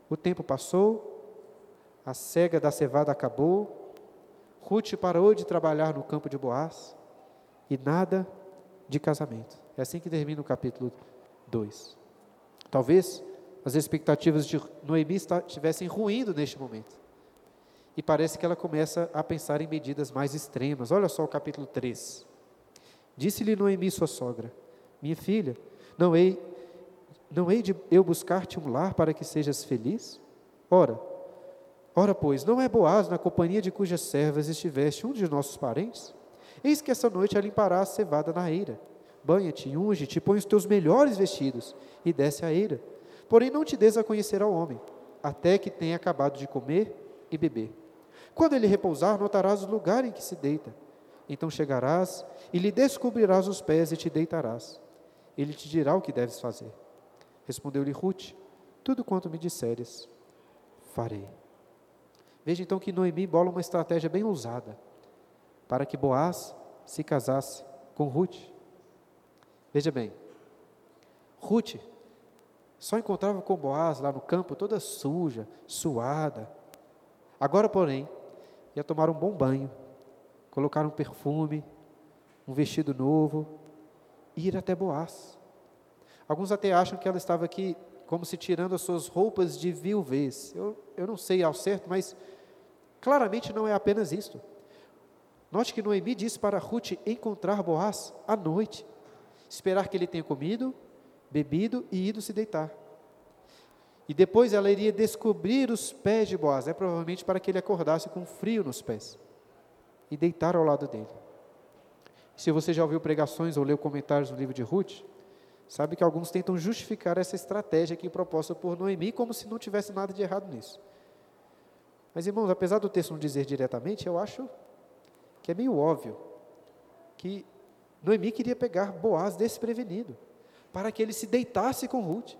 o tempo passou, a cega da cevada acabou, Ruth parou de trabalhar no campo de Boaz e nada de casamento. É assim que termina o capítulo 2. Talvez as expectativas de Noemi estivessem ruindo neste momento. E parece que ela começa a pensar em medidas mais extremas. Olha só o capítulo 3. Disse-lhe Noemi, sua sogra: Minha filha, não hei não hei de eu buscar-te um lar para que sejas feliz? Ora, ora, pois, não é Boaz na companhia de cujas servas estiveste um de nossos parentes? Eis que essa noite ela limpará a cevada na eira. Banha-te, unge-te, põe os teus melhores vestidos e desce a eira. Porém, não te des a conhecer ao homem, até que tenha acabado de comer e beber. Quando ele repousar, notarás o lugar em que se deita. Então chegarás e lhe descobrirás os pés e te deitarás. Ele te dirá o que deves fazer. Respondeu-lhe Ruth: Tudo quanto me disseres, farei. Veja então que Noemi bola uma estratégia bem ousada para que Boaz se casasse com Ruth. Veja bem, Ruth só encontrava com Boaz lá no campo toda suja, suada. Agora, porém, ia tomar um bom banho, colocar um perfume, um vestido novo e ir até Boaz. Alguns até acham que ela estava aqui como se tirando as suas roupas de viuvez. Eu, eu não sei ao certo, mas claramente não é apenas isto. Note que Noemi disse para Ruth encontrar Boaz à noite, esperar que ele tenha comido, bebido e ido se deitar. E depois ela iria descobrir os pés de Boaz, é provavelmente para que ele acordasse com frio nos pés e deitar ao lado dele. Se você já ouviu pregações ou leu comentários no livro de Ruth, Sabe que alguns tentam justificar essa estratégia aqui proposta por Noemi como se não tivesse nada de errado nisso. Mas, irmãos, apesar do texto não dizer diretamente, eu acho que é meio óbvio que Noemi queria pegar Boaz desprevenido, para que ele se deitasse com Ruth,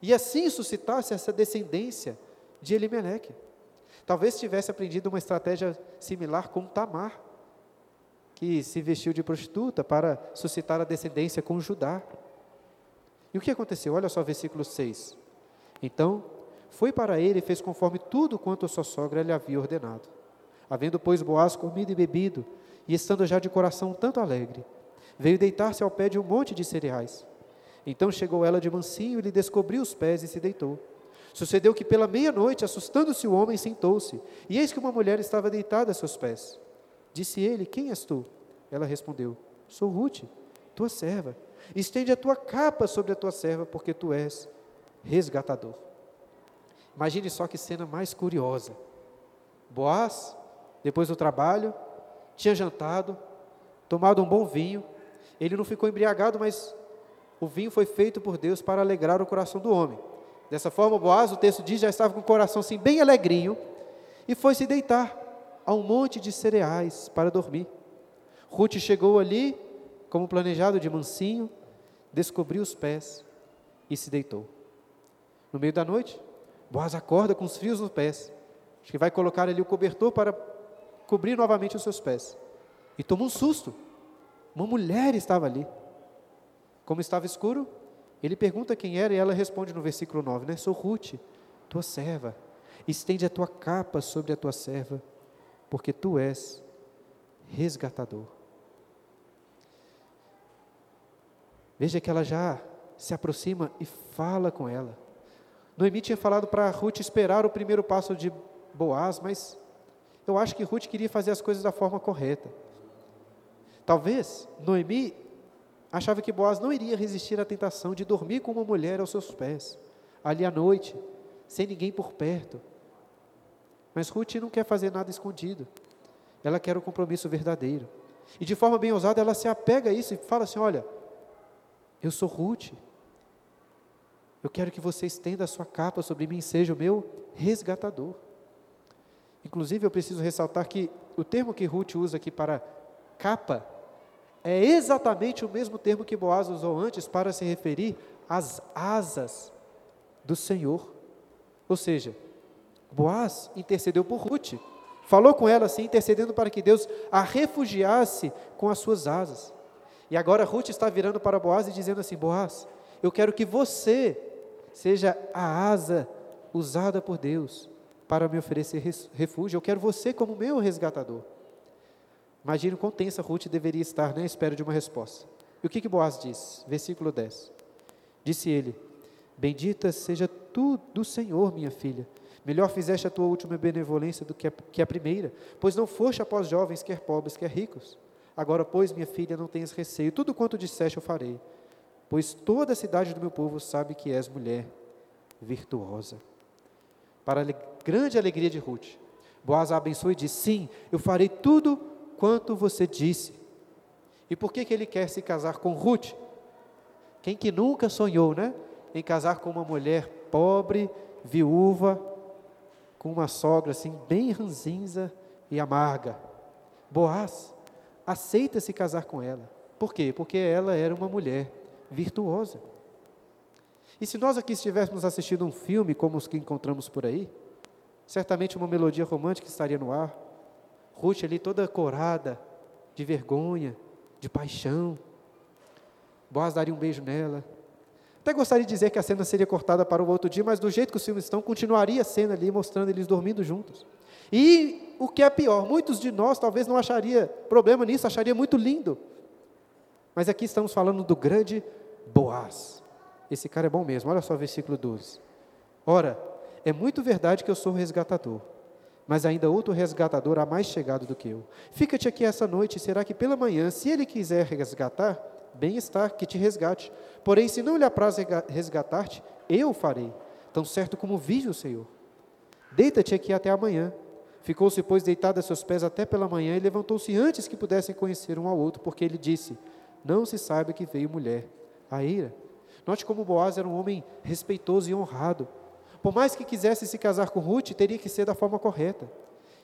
e assim suscitasse essa descendência de Elimeleque. Talvez tivesse aprendido uma estratégia similar com Tamar, que se vestiu de prostituta para suscitar a descendência com Judá. E o que aconteceu? Olha só versículo 6. Então, foi para ele e fez conforme tudo quanto a sua sogra lhe havia ordenado. Havendo, pois, Boaz comido e bebido, e estando já de coração tanto alegre, veio deitar-se ao pé de um monte de cereais. Então chegou ela de mansinho e lhe descobriu os pés e se deitou. Sucedeu que pela meia-noite, assustando-se o homem, sentou-se, e eis que uma mulher estava deitada a seus pés. Disse ele: Quem és tu? Ela respondeu: Sou Ruth, tua serva. Estende a tua capa sobre a tua serva, porque tu és resgatador. Imagine só que cena mais curiosa. Boaz, depois do trabalho, tinha jantado, tomado um bom vinho. Ele não ficou embriagado, mas o vinho foi feito por Deus para alegrar o coração do homem. Dessa forma, Boaz, o texto diz, já estava com o coração assim bem alegrinho e foi se deitar a um monte de cereais para dormir. Ruth chegou ali, como planejado, de mansinho, descobriu os pés e se deitou. No meio da noite, Boaz acorda com os frios nos pés. Acho que vai colocar ali o cobertor para cobrir novamente os seus pés. E toma um susto. Uma mulher estava ali. Como estava escuro, ele pergunta quem era e ela responde no versículo 9, né? Sou Ruth, tua serva. Estende a tua capa sobre a tua serva, porque tu és resgatador. Veja que ela já se aproxima e fala com ela. Noemi tinha falado para Ruth esperar o primeiro passo de Boaz, mas eu acho que Ruth queria fazer as coisas da forma correta. Talvez Noemi achava que Boaz não iria resistir à tentação de dormir com uma mulher aos seus pés, ali à noite, sem ninguém por perto. Mas Ruth não quer fazer nada escondido. Ela quer o compromisso verdadeiro. E de forma bem ousada, ela se apega a isso e fala assim: Olha, eu sou Ruth. Eu quero que você estenda a sua capa sobre mim e seja o meu resgatador. Inclusive, eu preciso ressaltar que o termo que Ruth usa aqui para capa é exatamente o mesmo termo que Boaz usou antes para se referir às asas do Senhor. Ou seja, Boaz intercedeu por Ruth, falou com ela assim, intercedendo para que Deus a refugiasse com as suas asas. E agora Ruth está virando para Boaz e dizendo assim: Boaz, eu quero que você seja a asa usada por Deus para me oferecer refúgio. Eu quero você como meu resgatador. Imagine quão tensa Ruth deveria estar né, à espera de uma resposta. E o que, que Boaz diz? Versículo 10. Disse ele: Bendita seja tu do Senhor, minha filha. Melhor fizeste a tua última benevolência do que a, que a primeira, pois não foste após jovens, quer pobres, quer ricos. Agora, pois, minha filha, não tenhas receio, tudo quanto disseste eu farei, pois toda a cidade do meu povo sabe que és mulher virtuosa. Para a grande alegria de Ruth, Boaz a abençoou e disse: Sim, eu farei tudo quanto você disse. E por que, que ele quer se casar com Ruth? Quem que nunca sonhou, né? Em casar com uma mulher pobre, viúva, com uma sogra assim, bem ranzinza e amarga. Boaz aceita se casar com ela. Por quê? Porque ela era uma mulher virtuosa. E se nós aqui estivéssemos assistindo um filme como os que encontramos por aí, certamente uma melodia romântica estaria no ar, Ruth ali toda corada, de vergonha, de paixão. Boaz daria um beijo nela. Até gostaria de dizer que a cena seria cortada para o outro dia, mas do jeito que os filmes estão, continuaria a cena ali, mostrando eles dormindo juntos. E o que é pior, muitos de nós talvez não acharia problema nisso, acharia muito lindo. Mas aqui estamos falando do grande Boaz. Esse cara é bom mesmo, olha só o versículo 12. Ora, é muito verdade que eu sou resgatador mas ainda outro resgatador há mais chegado do que eu. Fica-te aqui essa noite, será que pela manhã, se ele quiser resgatar, bem está que te resgate. Porém, se não lhe apraz resgatar-te, eu farei, tão certo como vive o Senhor. Deita-te aqui até amanhã. Ficou-se, pois, deitado a seus pés até pela manhã e levantou-se antes que pudessem conhecer um ao outro, porque ele disse: Não se saiba que veio mulher. A ira. Note como Boaz era um homem respeitoso e honrado por mais que quisesse se casar com Ruth, teria que ser da forma correta.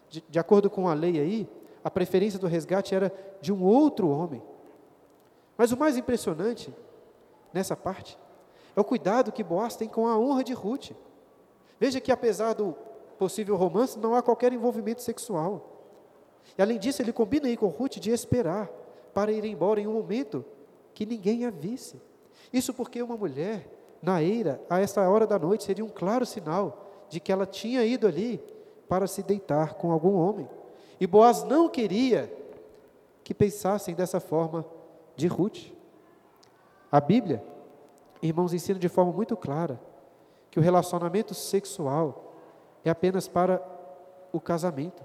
De, de acordo com a lei aí, a preferência do resgate era de um outro homem. Mas o mais impressionante nessa parte é o cuidado que Boaz tem com a honra de Ruth. Veja que apesar do possível romance, não há qualquer envolvimento sexual. E além disso, ele combina aí com Ruth de esperar para ir embora em um momento que ninguém a visse. Isso porque uma mulher na eira, a esta hora da noite, seria um claro sinal de que ela tinha ido ali para se deitar com algum homem. E Boaz não queria que pensassem dessa forma de Ruth. A Bíblia, irmãos, ensina de forma muito clara que o relacionamento sexual é apenas para o casamento.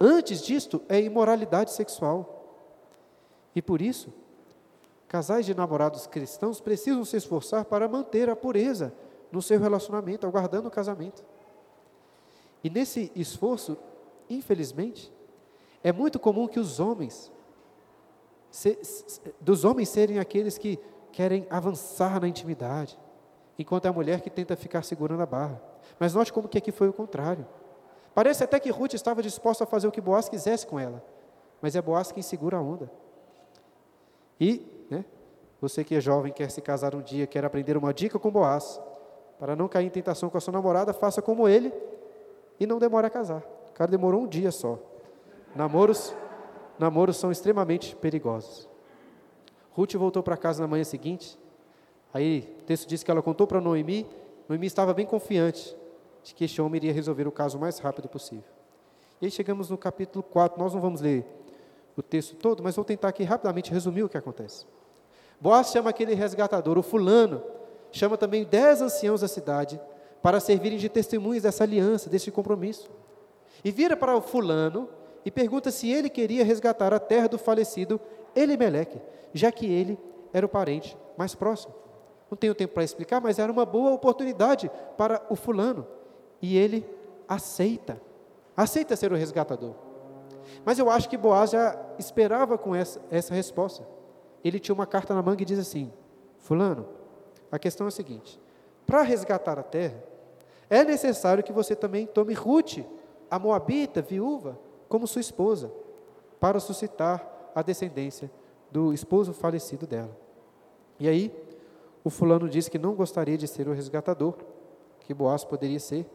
Antes disto, é imoralidade sexual. E por isso, casais de namorados cristãos precisam se esforçar para manter a pureza no seu relacionamento, aguardando o casamento. E nesse esforço, infelizmente, é muito comum que os homens, se, dos homens serem aqueles que querem avançar na intimidade, enquanto é a mulher que tenta ficar segurando a barra. Mas note como que aqui foi o contrário. Parece até que Ruth estava disposta a fazer o que Boaz quisesse com ela, mas é Boaz quem segura a onda. E, né, você que é jovem, quer se casar um dia, quer aprender uma dica com Boaz, para não cair em tentação com a sua namorada, faça como ele e não demore a casar. O cara demorou um dia só. Namoros, namoros são extremamente perigosos. Ruth voltou para casa na manhã seguinte. Aí o texto diz que ela contou para Noemi. Noemi estava bem confiante de que este homem iria resolver o caso o mais rápido possível. E aí chegamos no capítulo 4. Nós não vamos ler o texto todo, mas vou tentar aqui rapidamente resumir o que acontece. Boaz chama aquele resgatador, o fulano, chama também dez anciãos da cidade para servirem de testemunhas dessa aliança, desse compromisso. E vira para o fulano e pergunta se ele queria resgatar a terra do falecido Elimeleque, já que ele era o parente mais próximo. Não tenho tempo para explicar, mas era uma boa oportunidade para o fulano. E ele aceita, aceita ser o resgatador. Mas eu acho que Boaz já esperava com essa, essa resposta. Ele tinha uma carta na manga e diz assim: Fulano, a questão é a seguinte: para resgatar a terra, é necessário que você também tome Ruth, a moabita, viúva, como sua esposa, para suscitar a descendência do esposo falecido dela. E aí, o fulano disse que não gostaria de ser o resgatador, que Boaz poderia ser.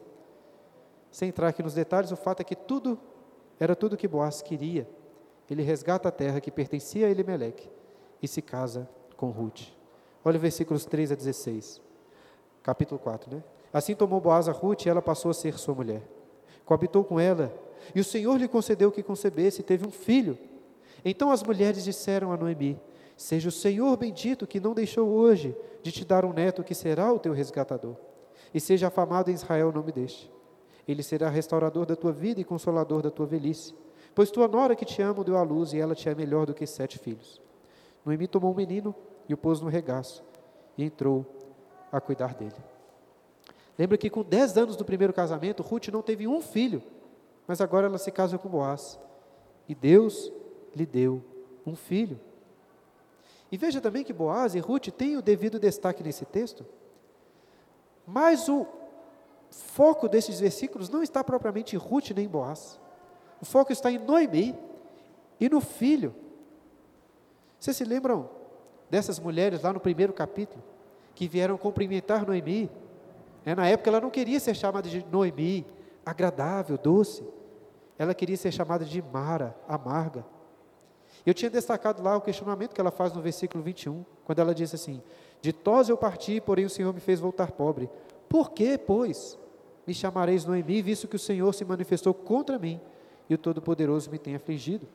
Sem entrar aqui nos detalhes, o fato é que tudo era tudo que Boaz queria. Ele resgata a terra que pertencia a Elimeleque e se casa com Ruth. Olha versículos 3 a 16. Capítulo 4, né? Assim tomou Boaz a Ruth e ela passou a ser sua mulher. Coabitou com ela e o Senhor lhe concedeu que concebesse e teve um filho. Então as mulheres disseram a Noemi: Seja o Senhor bendito que não deixou hoje de te dar um neto que será o teu resgatador. E seja afamado em Israel o nome deste. Ele será restaurador da tua vida e consolador da tua velhice. Pois tua nora que te ama deu à luz e ela te é melhor do que sete filhos. Noemi tomou um menino e o pôs no regaço e entrou a cuidar dele. Lembra que com dez anos do primeiro casamento, Ruth não teve um filho mas agora ela se casa com Boaz. E Deus lhe deu um filho. E veja também que Boaz e Ruth têm o devido destaque nesse texto. Mas o foco desses versículos não está propriamente em Ruth nem em Boaz. O foco está em Noemi e no filho. Vocês se lembram dessas mulheres lá no primeiro capítulo, que vieram cumprimentar Noemi? É, na época ela não queria ser chamada de Noemi, agradável, doce ela queria ser chamada de Mara, amarga. Eu tinha destacado lá o questionamento que ela faz no versículo 21, quando ela diz assim: De tos eu parti, porém o Senhor me fez voltar pobre. Por que, pois, me chamareis Noemi, visto que o Senhor se manifestou contra mim e o Todo-Poderoso me tem afligido?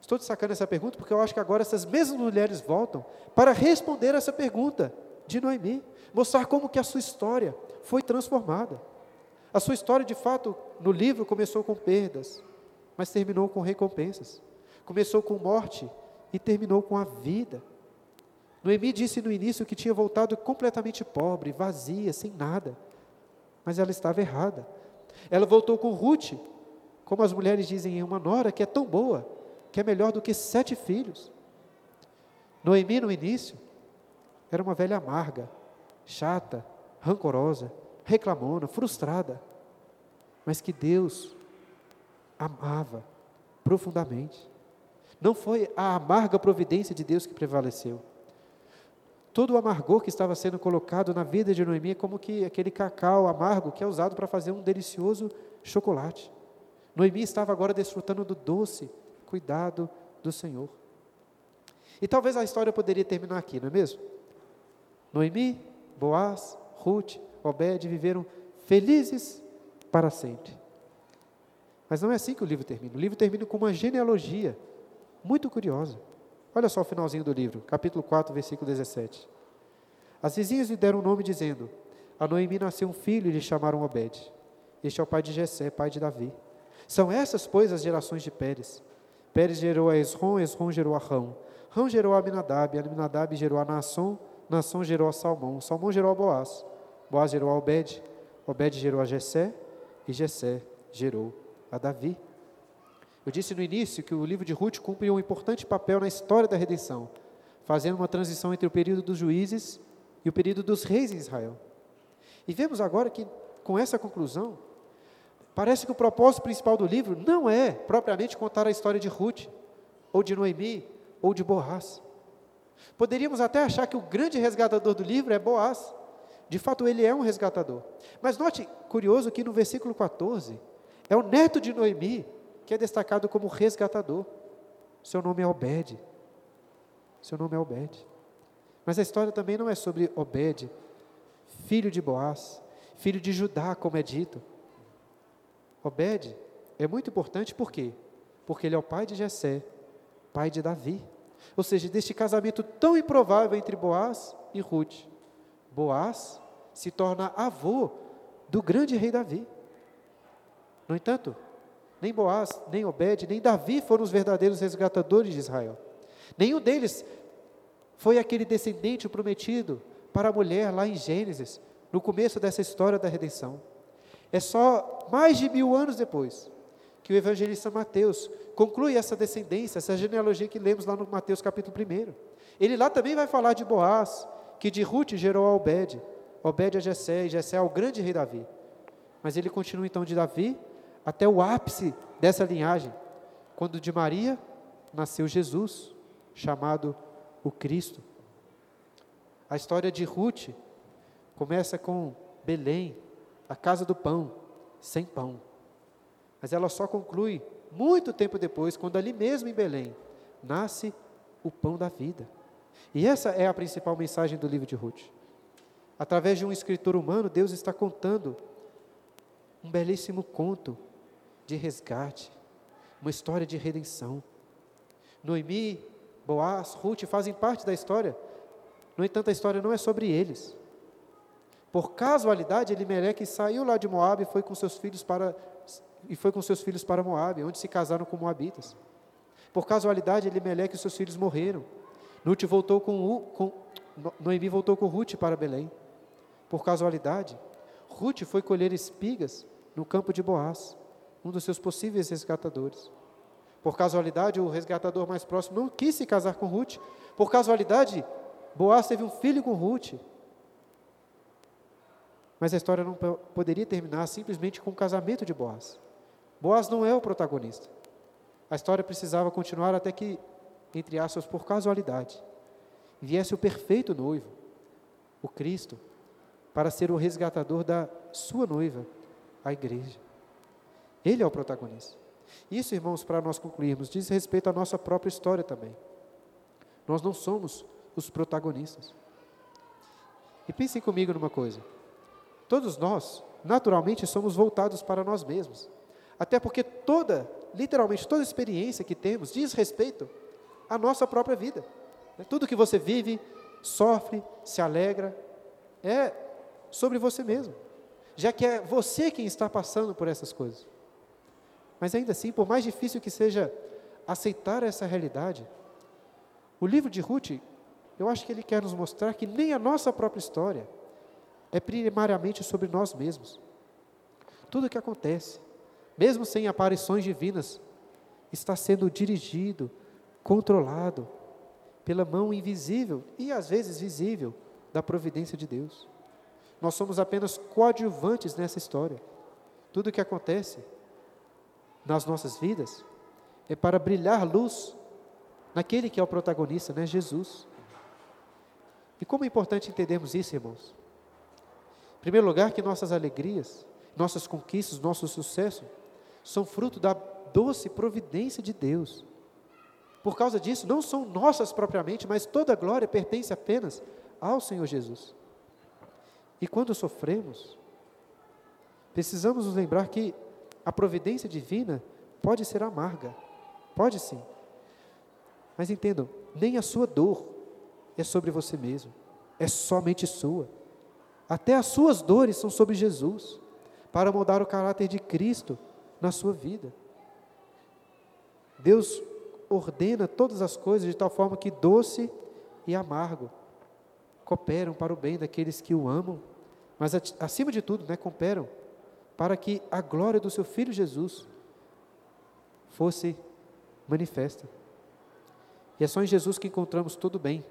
Estou destacando essa pergunta porque eu acho que agora essas mesmas mulheres voltam para responder essa pergunta de Noemi, mostrar como que a sua história foi transformada. A sua história, de fato, no livro começou com perdas, mas terminou com recompensas. Começou com morte e terminou com a vida. Noemi disse no início que tinha voltado completamente pobre, vazia, sem nada. Mas ela estava errada. Ela voltou com Ruth, como as mulheres dizem em uma nora, que é tão boa, que é melhor do que sete filhos. Noemi, no início, era uma velha amarga, chata, rancorosa, reclamona, frustrada, mas que Deus amava profundamente. Não foi a amarga providência de Deus que prevaleceu. Todo o amargor que estava sendo colocado na vida de Noemi é como que aquele cacau amargo que é usado para fazer um delicioso chocolate. Noemi estava agora desfrutando do doce cuidado do Senhor. E talvez a história poderia terminar aqui, não é mesmo? Noemi, Boaz, Ruth, Obed viveram felizes para sempre. Mas não é assim que o livro termina. O livro termina com uma genealogia muito curiosa. Olha só o finalzinho do livro, capítulo 4, versículo 17. As vizinhas lhe deram um nome dizendo: A Noemi nasceu um filho e lhe chamaram Obed. Este é o pai de Jessé, pai de Davi. São essas, pois, as gerações de Pérez. Pérez gerou a Esrom, Esrom gerou a Rão. Rão gerou a Aminadab, Aminadab gerou a Naasson, Naasson gerou a Salmão, Salmão gerou a Boaz. Boaz gerou a Obed, Obed gerou a Jessé, e Jessé gerou a Davi. Eu disse no início que o livro de Ruth cumpre um importante papel na história da redenção, fazendo uma transição entre o período dos juízes e o período dos reis em Israel. E vemos agora que, com essa conclusão, parece que o propósito principal do livro não é propriamente contar a história de Ruth, ou de Noemi, ou de Boaz. Poderíamos até achar que o grande resgatador do livro é Boaz. De fato, ele é um resgatador. Mas note, curioso, que no versículo 14, é o neto de Noemi que é destacado como resgatador. Seu nome é Obed. Seu nome é Obed. Mas a história também não é sobre Obed, filho de Boaz, filho de Judá, como é dito. Obed é muito importante por quê? Porque ele é o pai de Jessé, pai de Davi. Ou seja, deste casamento tão improvável entre Boaz e Ruth. Boaz se torna avô do grande rei Davi. No entanto, nem Boaz, nem Obed, nem Davi foram os verdadeiros resgatadores de Israel. Nenhum deles foi aquele descendente prometido para a mulher lá em Gênesis, no começo dessa história da redenção. É só mais de mil anos depois que o evangelista Mateus conclui essa descendência, essa genealogia que lemos lá no Mateus capítulo 1. Ele lá também vai falar de Boaz, que de Ruth gerou a Obed, Obed a Jessé, e Jessé ao grande rei Davi. Mas ele continua então de Davi até o ápice dessa linhagem, quando de Maria nasceu Jesus, chamado o Cristo. A história de Ruth começa com Belém, a casa do pão, sem pão. Mas ela só conclui muito tempo depois, quando ali mesmo em Belém nasce o pão da vida. E essa é a principal mensagem do livro de Ruth. Através de um escritor humano, Deus está contando um belíssimo conto de resgate, uma história de redenção. Noemi, Boaz, Ruth fazem parte da história. No entanto, a história não é sobre eles. Por casualidade, Elimelec saiu lá de Moab e foi com seus filhos para e foi com seus filhos para Moab, onde se casaram com moabitas. Por casualidade, Elimelec e seus filhos morreram. Ruth voltou com, com Noemi voltou com Ruth para Belém. Por casualidade, Ruth foi colher espigas no campo de Boaz um dos seus possíveis resgatadores. Por casualidade, o resgatador mais próximo não quis se casar com Ruth. Por casualidade, Boaz teve um filho com Ruth. Mas a história não poderia terminar simplesmente com o casamento de Boaz. Boaz não é o protagonista. A história precisava continuar até que, entre aspas, por casualidade, viesse o perfeito noivo, o Cristo, para ser o resgatador da sua noiva, a igreja. Ele é o protagonista. Isso, irmãos, para nós concluirmos, diz respeito à nossa própria história também. Nós não somos os protagonistas. E pensem comigo numa coisa: todos nós, naturalmente, somos voltados para nós mesmos. Até porque toda, literalmente, toda experiência que temos diz respeito à nossa própria vida. Tudo que você vive, sofre, se alegra, é sobre você mesmo. Já que é você quem está passando por essas coisas. Mas ainda assim, por mais difícil que seja aceitar essa realidade, o livro de Ruth, eu acho que ele quer nos mostrar que nem a nossa própria história é primariamente sobre nós mesmos. Tudo o que acontece, mesmo sem aparições divinas, está sendo dirigido, controlado pela mão invisível e às vezes visível da providência de Deus. Nós somos apenas coadjuvantes nessa história. Tudo o que acontece nas nossas vidas é para brilhar luz naquele que é o protagonista, né? Jesus. E como é importante entendermos isso, irmãos? Em primeiro lugar, que nossas alegrias, nossas conquistas, nosso sucesso são fruto da doce providência de Deus. Por causa disso, não são nossas propriamente, mas toda a glória pertence apenas ao Senhor Jesus. E quando sofremos, precisamos nos lembrar que a providência divina pode ser amarga, pode sim. Mas entendam, nem a sua dor é sobre você mesmo, é somente sua. Até as suas dores são sobre Jesus, para mudar o caráter de Cristo na sua vida. Deus ordena todas as coisas de tal forma que doce e amargo cooperam para o bem daqueles que o amam, mas acima de tudo, né, cooperam para que a glória do seu filho Jesus fosse manifesta. E é só em Jesus que encontramos tudo bem.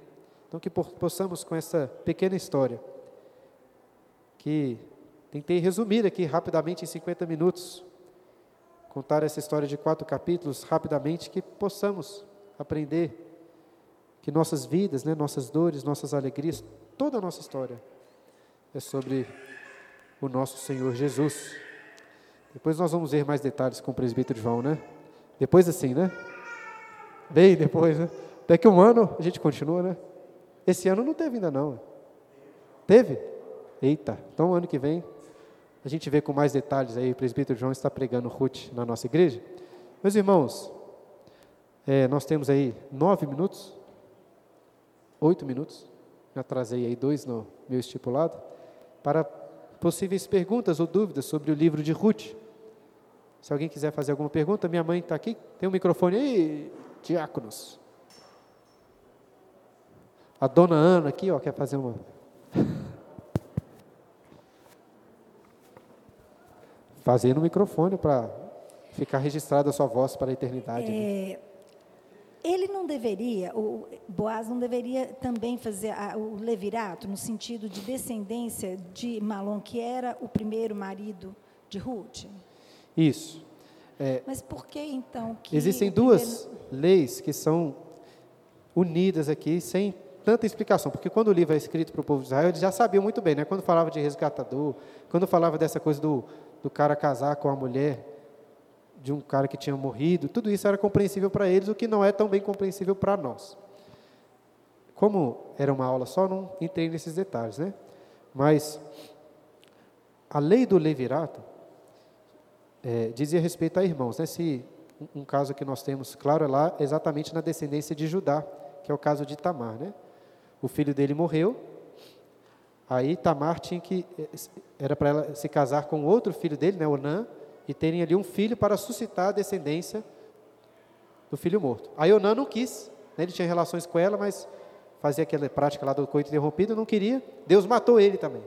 Então que possamos com essa pequena história que tentei resumir aqui rapidamente em 50 minutos, contar essa história de quatro capítulos rapidamente, que possamos aprender que nossas vidas, né, nossas dores, nossas alegrias, toda a nossa história é sobre o nosso Senhor Jesus. Depois nós vamos ver mais detalhes com o presbítero João, né? Depois assim, né? Bem depois, né? Daqui um ano a gente continua, né? Esse ano não teve ainda não. Teve? Eita, então ano que vem a gente vê com mais detalhes aí, o presbítero João está pregando Ruth na nossa igreja. Meus irmãos, é, nós temos aí nove minutos, oito minutos, me atrasei aí dois no meu estipulado, para possíveis perguntas ou dúvidas sobre o livro de Ruth. Se alguém quiser fazer alguma pergunta, minha mãe está aqui, tem um microfone aí, diáconos. A dona Ana aqui, ó, quer fazer uma fazer no microfone para ficar registrada a sua voz para a eternidade. Né? Ele não deveria, o Boaz não deveria também fazer a, o levirato no sentido de descendência de Malom, que era o primeiro marido de Ruth? Isso. É, Mas por que então que Existem duas primeiro... leis que são unidas aqui sem tanta explicação, porque quando o livro é escrito para o povo de Israel, eles já sabiam muito bem, né? Quando falava de resgatador, quando falava dessa coisa do do cara casar com a mulher de um cara que tinha morrido, tudo isso era compreensível para eles, o que não é tão bem compreensível para nós. Como era uma aula só, não entrei nesses detalhes, né? Mas a lei do levirato é, dizia respeito a irmãos, né? Se um caso que nós temos, claro, é lá exatamente na descendência de Judá, que é o caso de Tamar, né? O filho dele morreu, Aí Tamar tinha que era para ela se casar com outro filho dele, né, Onã, e terem ali um filho para suscitar a descendência do filho morto. Aí Onã não quis, né, ele tinha relações com ela, mas fazia aquela prática lá do coito interrompido, não queria. Deus matou ele também.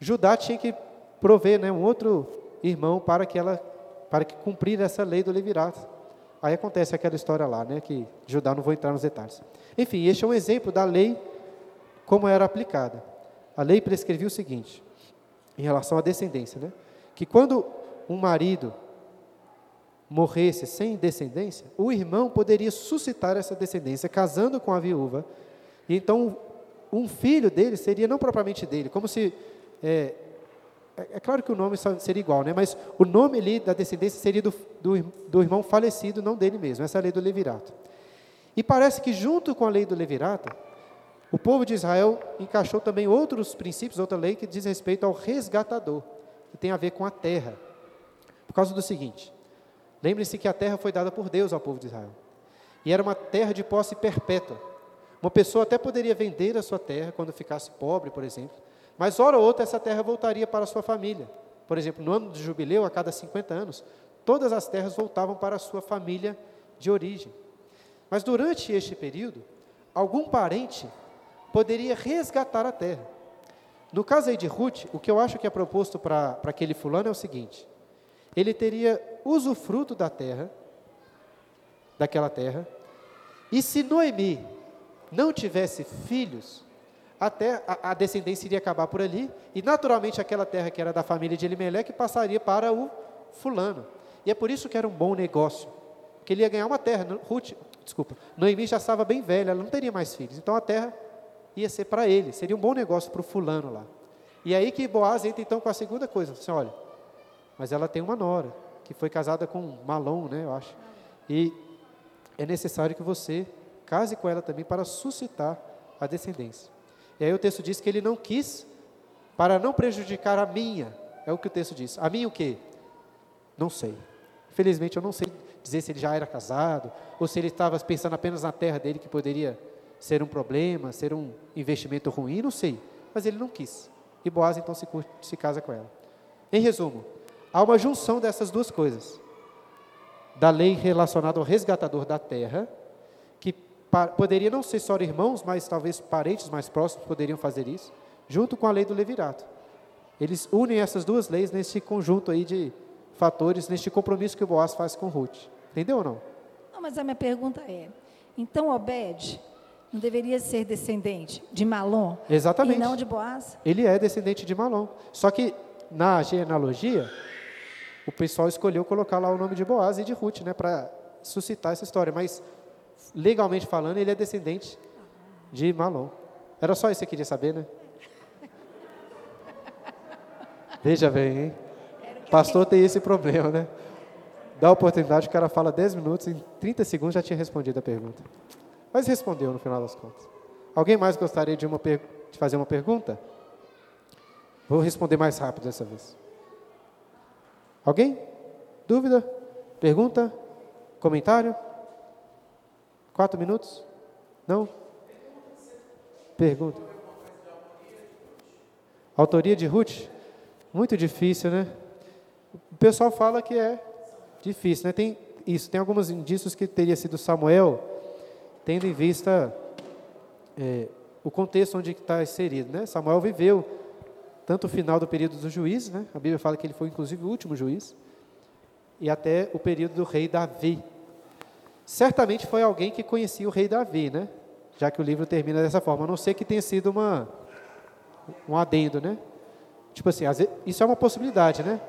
Judá tinha que prover, né, um outro irmão para que ela para que cumprir essa lei do levirato. Aí acontece aquela história lá, né, que Judá não vou entrar nos detalhes. Enfim, este é um exemplo da lei como era aplicada. A lei prescrevia o seguinte, em relação à descendência, né? Que quando um marido morresse sem descendência, o irmão poderia suscitar essa descendência casando com a viúva, e então um filho dele seria não propriamente dele, como se é, é, claro que o nome seria igual, né? Mas o nome ali da descendência seria do, do, do irmão falecido, não dele mesmo. Essa é a lei do levirato. E parece que junto com a lei do levirato o povo de Israel encaixou também outros princípios, outra lei que diz respeito ao resgatador, que tem a ver com a terra. Por causa do seguinte: lembre-se que a terra foi dada por Deus ao povo de Israel. E era uma terra de posse perpétua. Uma pessoa até poderia vender a sua terra quando ficasse pobre, por exemplo, mas hora ou outra essa terra voltaria para a sua família. Por exemplo, no ano de jubileu, a cada 50 anos, todas as terras voltavam para a sua família de origem. Mas durante este período, algum parente poderia resgatar a terra. No caso aí de Ruth, o que eu acho que é proposto para aquele fulano é o seguinte: ele teria usufruto da terra, daquela terra, e se Noemi não tivesse filhos, até a, a, descendência iria acabar por ali, e naturalmente aquela terra que era da família de Elimelec passaria para o fulano. E é por isso que era um bom negócio, que ele ia ganhar uma terra. Ruth, desculpa, Noemi já estava bem velha, ela não teria mais filhos, então a terra ia ser para ele, seria um bom negócio para o fulano lá. E aí que Boaz entra então com a segunda coisa, assim, olha, mas ela tem uma nora, que foi casada com Malom, né, eu acho, e é necessário que você case com ela também para suscitar a descendência. E aí o texto diz que ele não quis, para não prejudicar a minha, é o que o texto diz. A minha o quê? Não sei. Infelizmente eu não sei dizer se ele já era casado, ou se ele estava pensando apenas na terra dele, que poderia ser um problema, ser um investimento ruim, não sei. Mas ele não quis. E Boaz então se, se casa com ela. Em resumo, há uma junção dessas duas coisas: da lei relacionada ao resgatador da terra, que poderia não ser só irmãos, mas talvez parentes mais próximos poderiam fazer isso, junto com a lei do levirato. Eles unem essas duas leis nesse conjunto aí de fatores, neste compromisso que o Boaz faz com Ruth. Entendeu ou não? Não, mas a minha pergunta é: então Obed não deveria ser descendente de Malom? Exatamente. E não de Boaz? Ele é descendente de Malom. Só que na genealogia, o pessoal escolheu colocar lá o nome de Boaz e de Ruth, né, para suscitar essa história. Mas legalmente falando, ele é descendente de Malom. Era só isso que você queria saber, né? Veja bem, hein? Pastor tem esse problema, né? Dá a oportunidade, o cara fala 10 minutos, em 30 segundos já tinha respondido a pergunta. Mas respondeu no final das contas. Alguém mais gostaria de, uma de fazer uma pergunta? Vou responder mais rápido dessa vez. Alguém? Dúvida? Pergunta? Comentário? Quatro minutos? Não? Pergunta. Autoria de Ruth? Muito difícil, né? O pessoal fala que é difícil, né? Tem isso, tem alguns indícios que teria sido Samuel, tendo em vista é, o contexto onde está inserido, né? Samuel viveu tanto o final do período dos juízes, né? A Bíblia fala que ele foi inclusive o último juiz, e até o período do rei Davi. Certamente foi alguém que conhecia o rei Davi, né? Já que o livro termina dessa forma, a não ser que tenha sido uma um adendo, né? Tipo assim, vezes, isso é uma possibilidade, né?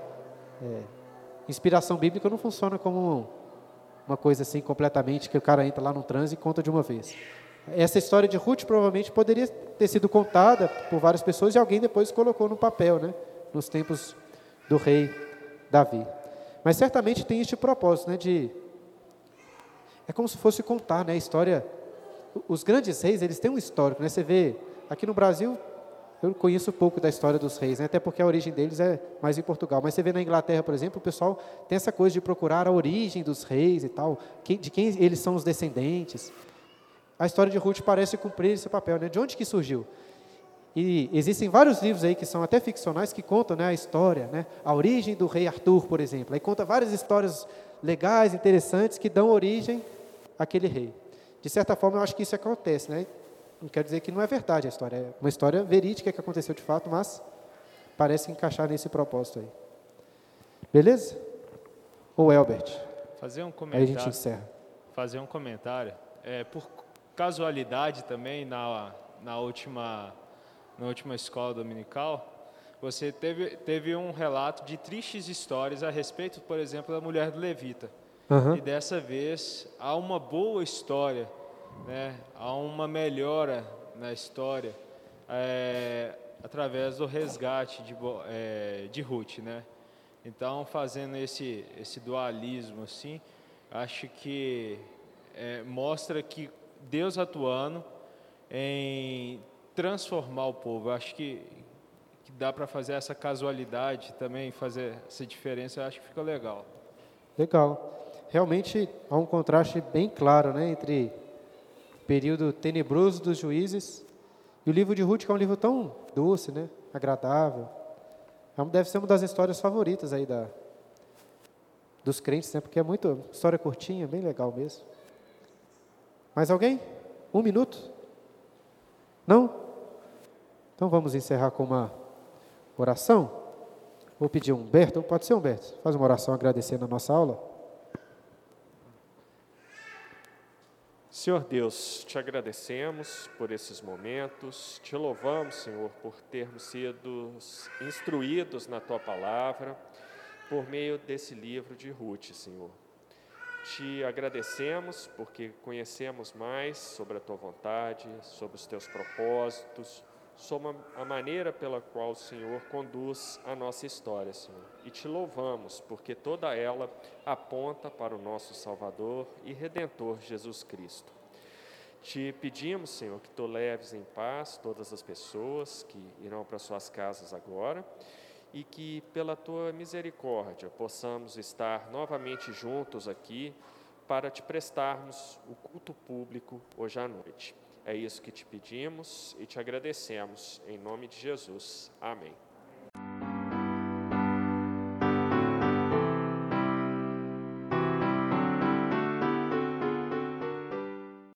É, inspiração bíblica não funciona como uma coisa assim completamente que o cara entra lá no transe e conta de uma vez. Essa história de Ruth provavelmente poderia ter sido contada por várias pessoas e alguém depois colocou no papel, né? Nos tempos do rei Davi. Mas certamente tem este propósito, né? De é como se fosse contar, né? A história. Os grandes reis eles têm um histórico, né? Você vê aqui no Brasil eu conheço pouco da história dos reis, né? até porque a origem deles é mais em Portugal. Mas você vê na Inglaterra, por exemplo, o pessoal tem essa coisa de procurar a origem dos reis e tal, de quem eles são os descendentes. A história de Ruth parece cumprir esse papel, né? De onde que surgiu? E existem vários livros aí que são até ficcionais que contam né, a história, né? A origem do rei Arthur, por exemplo. Aí conta várias histórias legais, interessantes, que dão origem àquele rei. De certa forma, eu acho que isso acontece, né? Não quer dizer que não é verdade a história, é uma história verídica que aconteceu de fato, mas parece encaixar nesse propósito aí. Beleza? Ou Elbert? Fazer um comentário. Aí a gente encerra. Fazer um comentário. É, por casualidade também, na, na, última, na última escola dominical, você teve, teve um relato de tristes histórias a respeito, por exemplo, da mulher do Levita. Uhum. E dessa vez há uma boa história né, há uma melhora na história é, através do resgate de, é, de Ruth, né? Então, fazendo esse, esse dualismo assim, acho que é, mostra que Deus atuando em transformar o povo. Acho que, que dá para fazer essa casualidade também, fazer essa diferença, acho que fica legal. Legal. Realmente há um contraste bem claro né, entre período tenebroso dos juízes. E o livro de Ruth, que é um livro tão doce, né? agradável. É deve ser uma das histórias favoritas aí da, dos crentes, né? porque é muito história curtinha, bem legal mesmo. Mais alguém? Um minuto? Não? Então vamos encerrar com uma oração. Vou pedir Humberto, pode ser Humberto, faz uma oração agradecendo a nossa aula. Senhor Deus, te agradecemos por esses momentos, te louvamos, Senhor, por termos sido instruídos na tua palavra, por meio desse livro de Ruth, Senhor. Te agradecemos porque conhecemos mais sobre a tua vontade, sobre os teus propósitos, sobre a maneira pela qual o Senhor conduz a nossa história, Senhor. E te louvamos, porque toda ela aponta para o nosso Salvador e Redentor Jesus Cristo. Te pedimos, Senhor, que tu leves em paz todas as pessoas que irão para suas casas agora e que, pela tua misericórdia, possamos estar novamente juntos aqui para te prestarmos o culto público hoje à noite. É isso que te pedimos e te agradecemos, em nome de Jesus. Amém.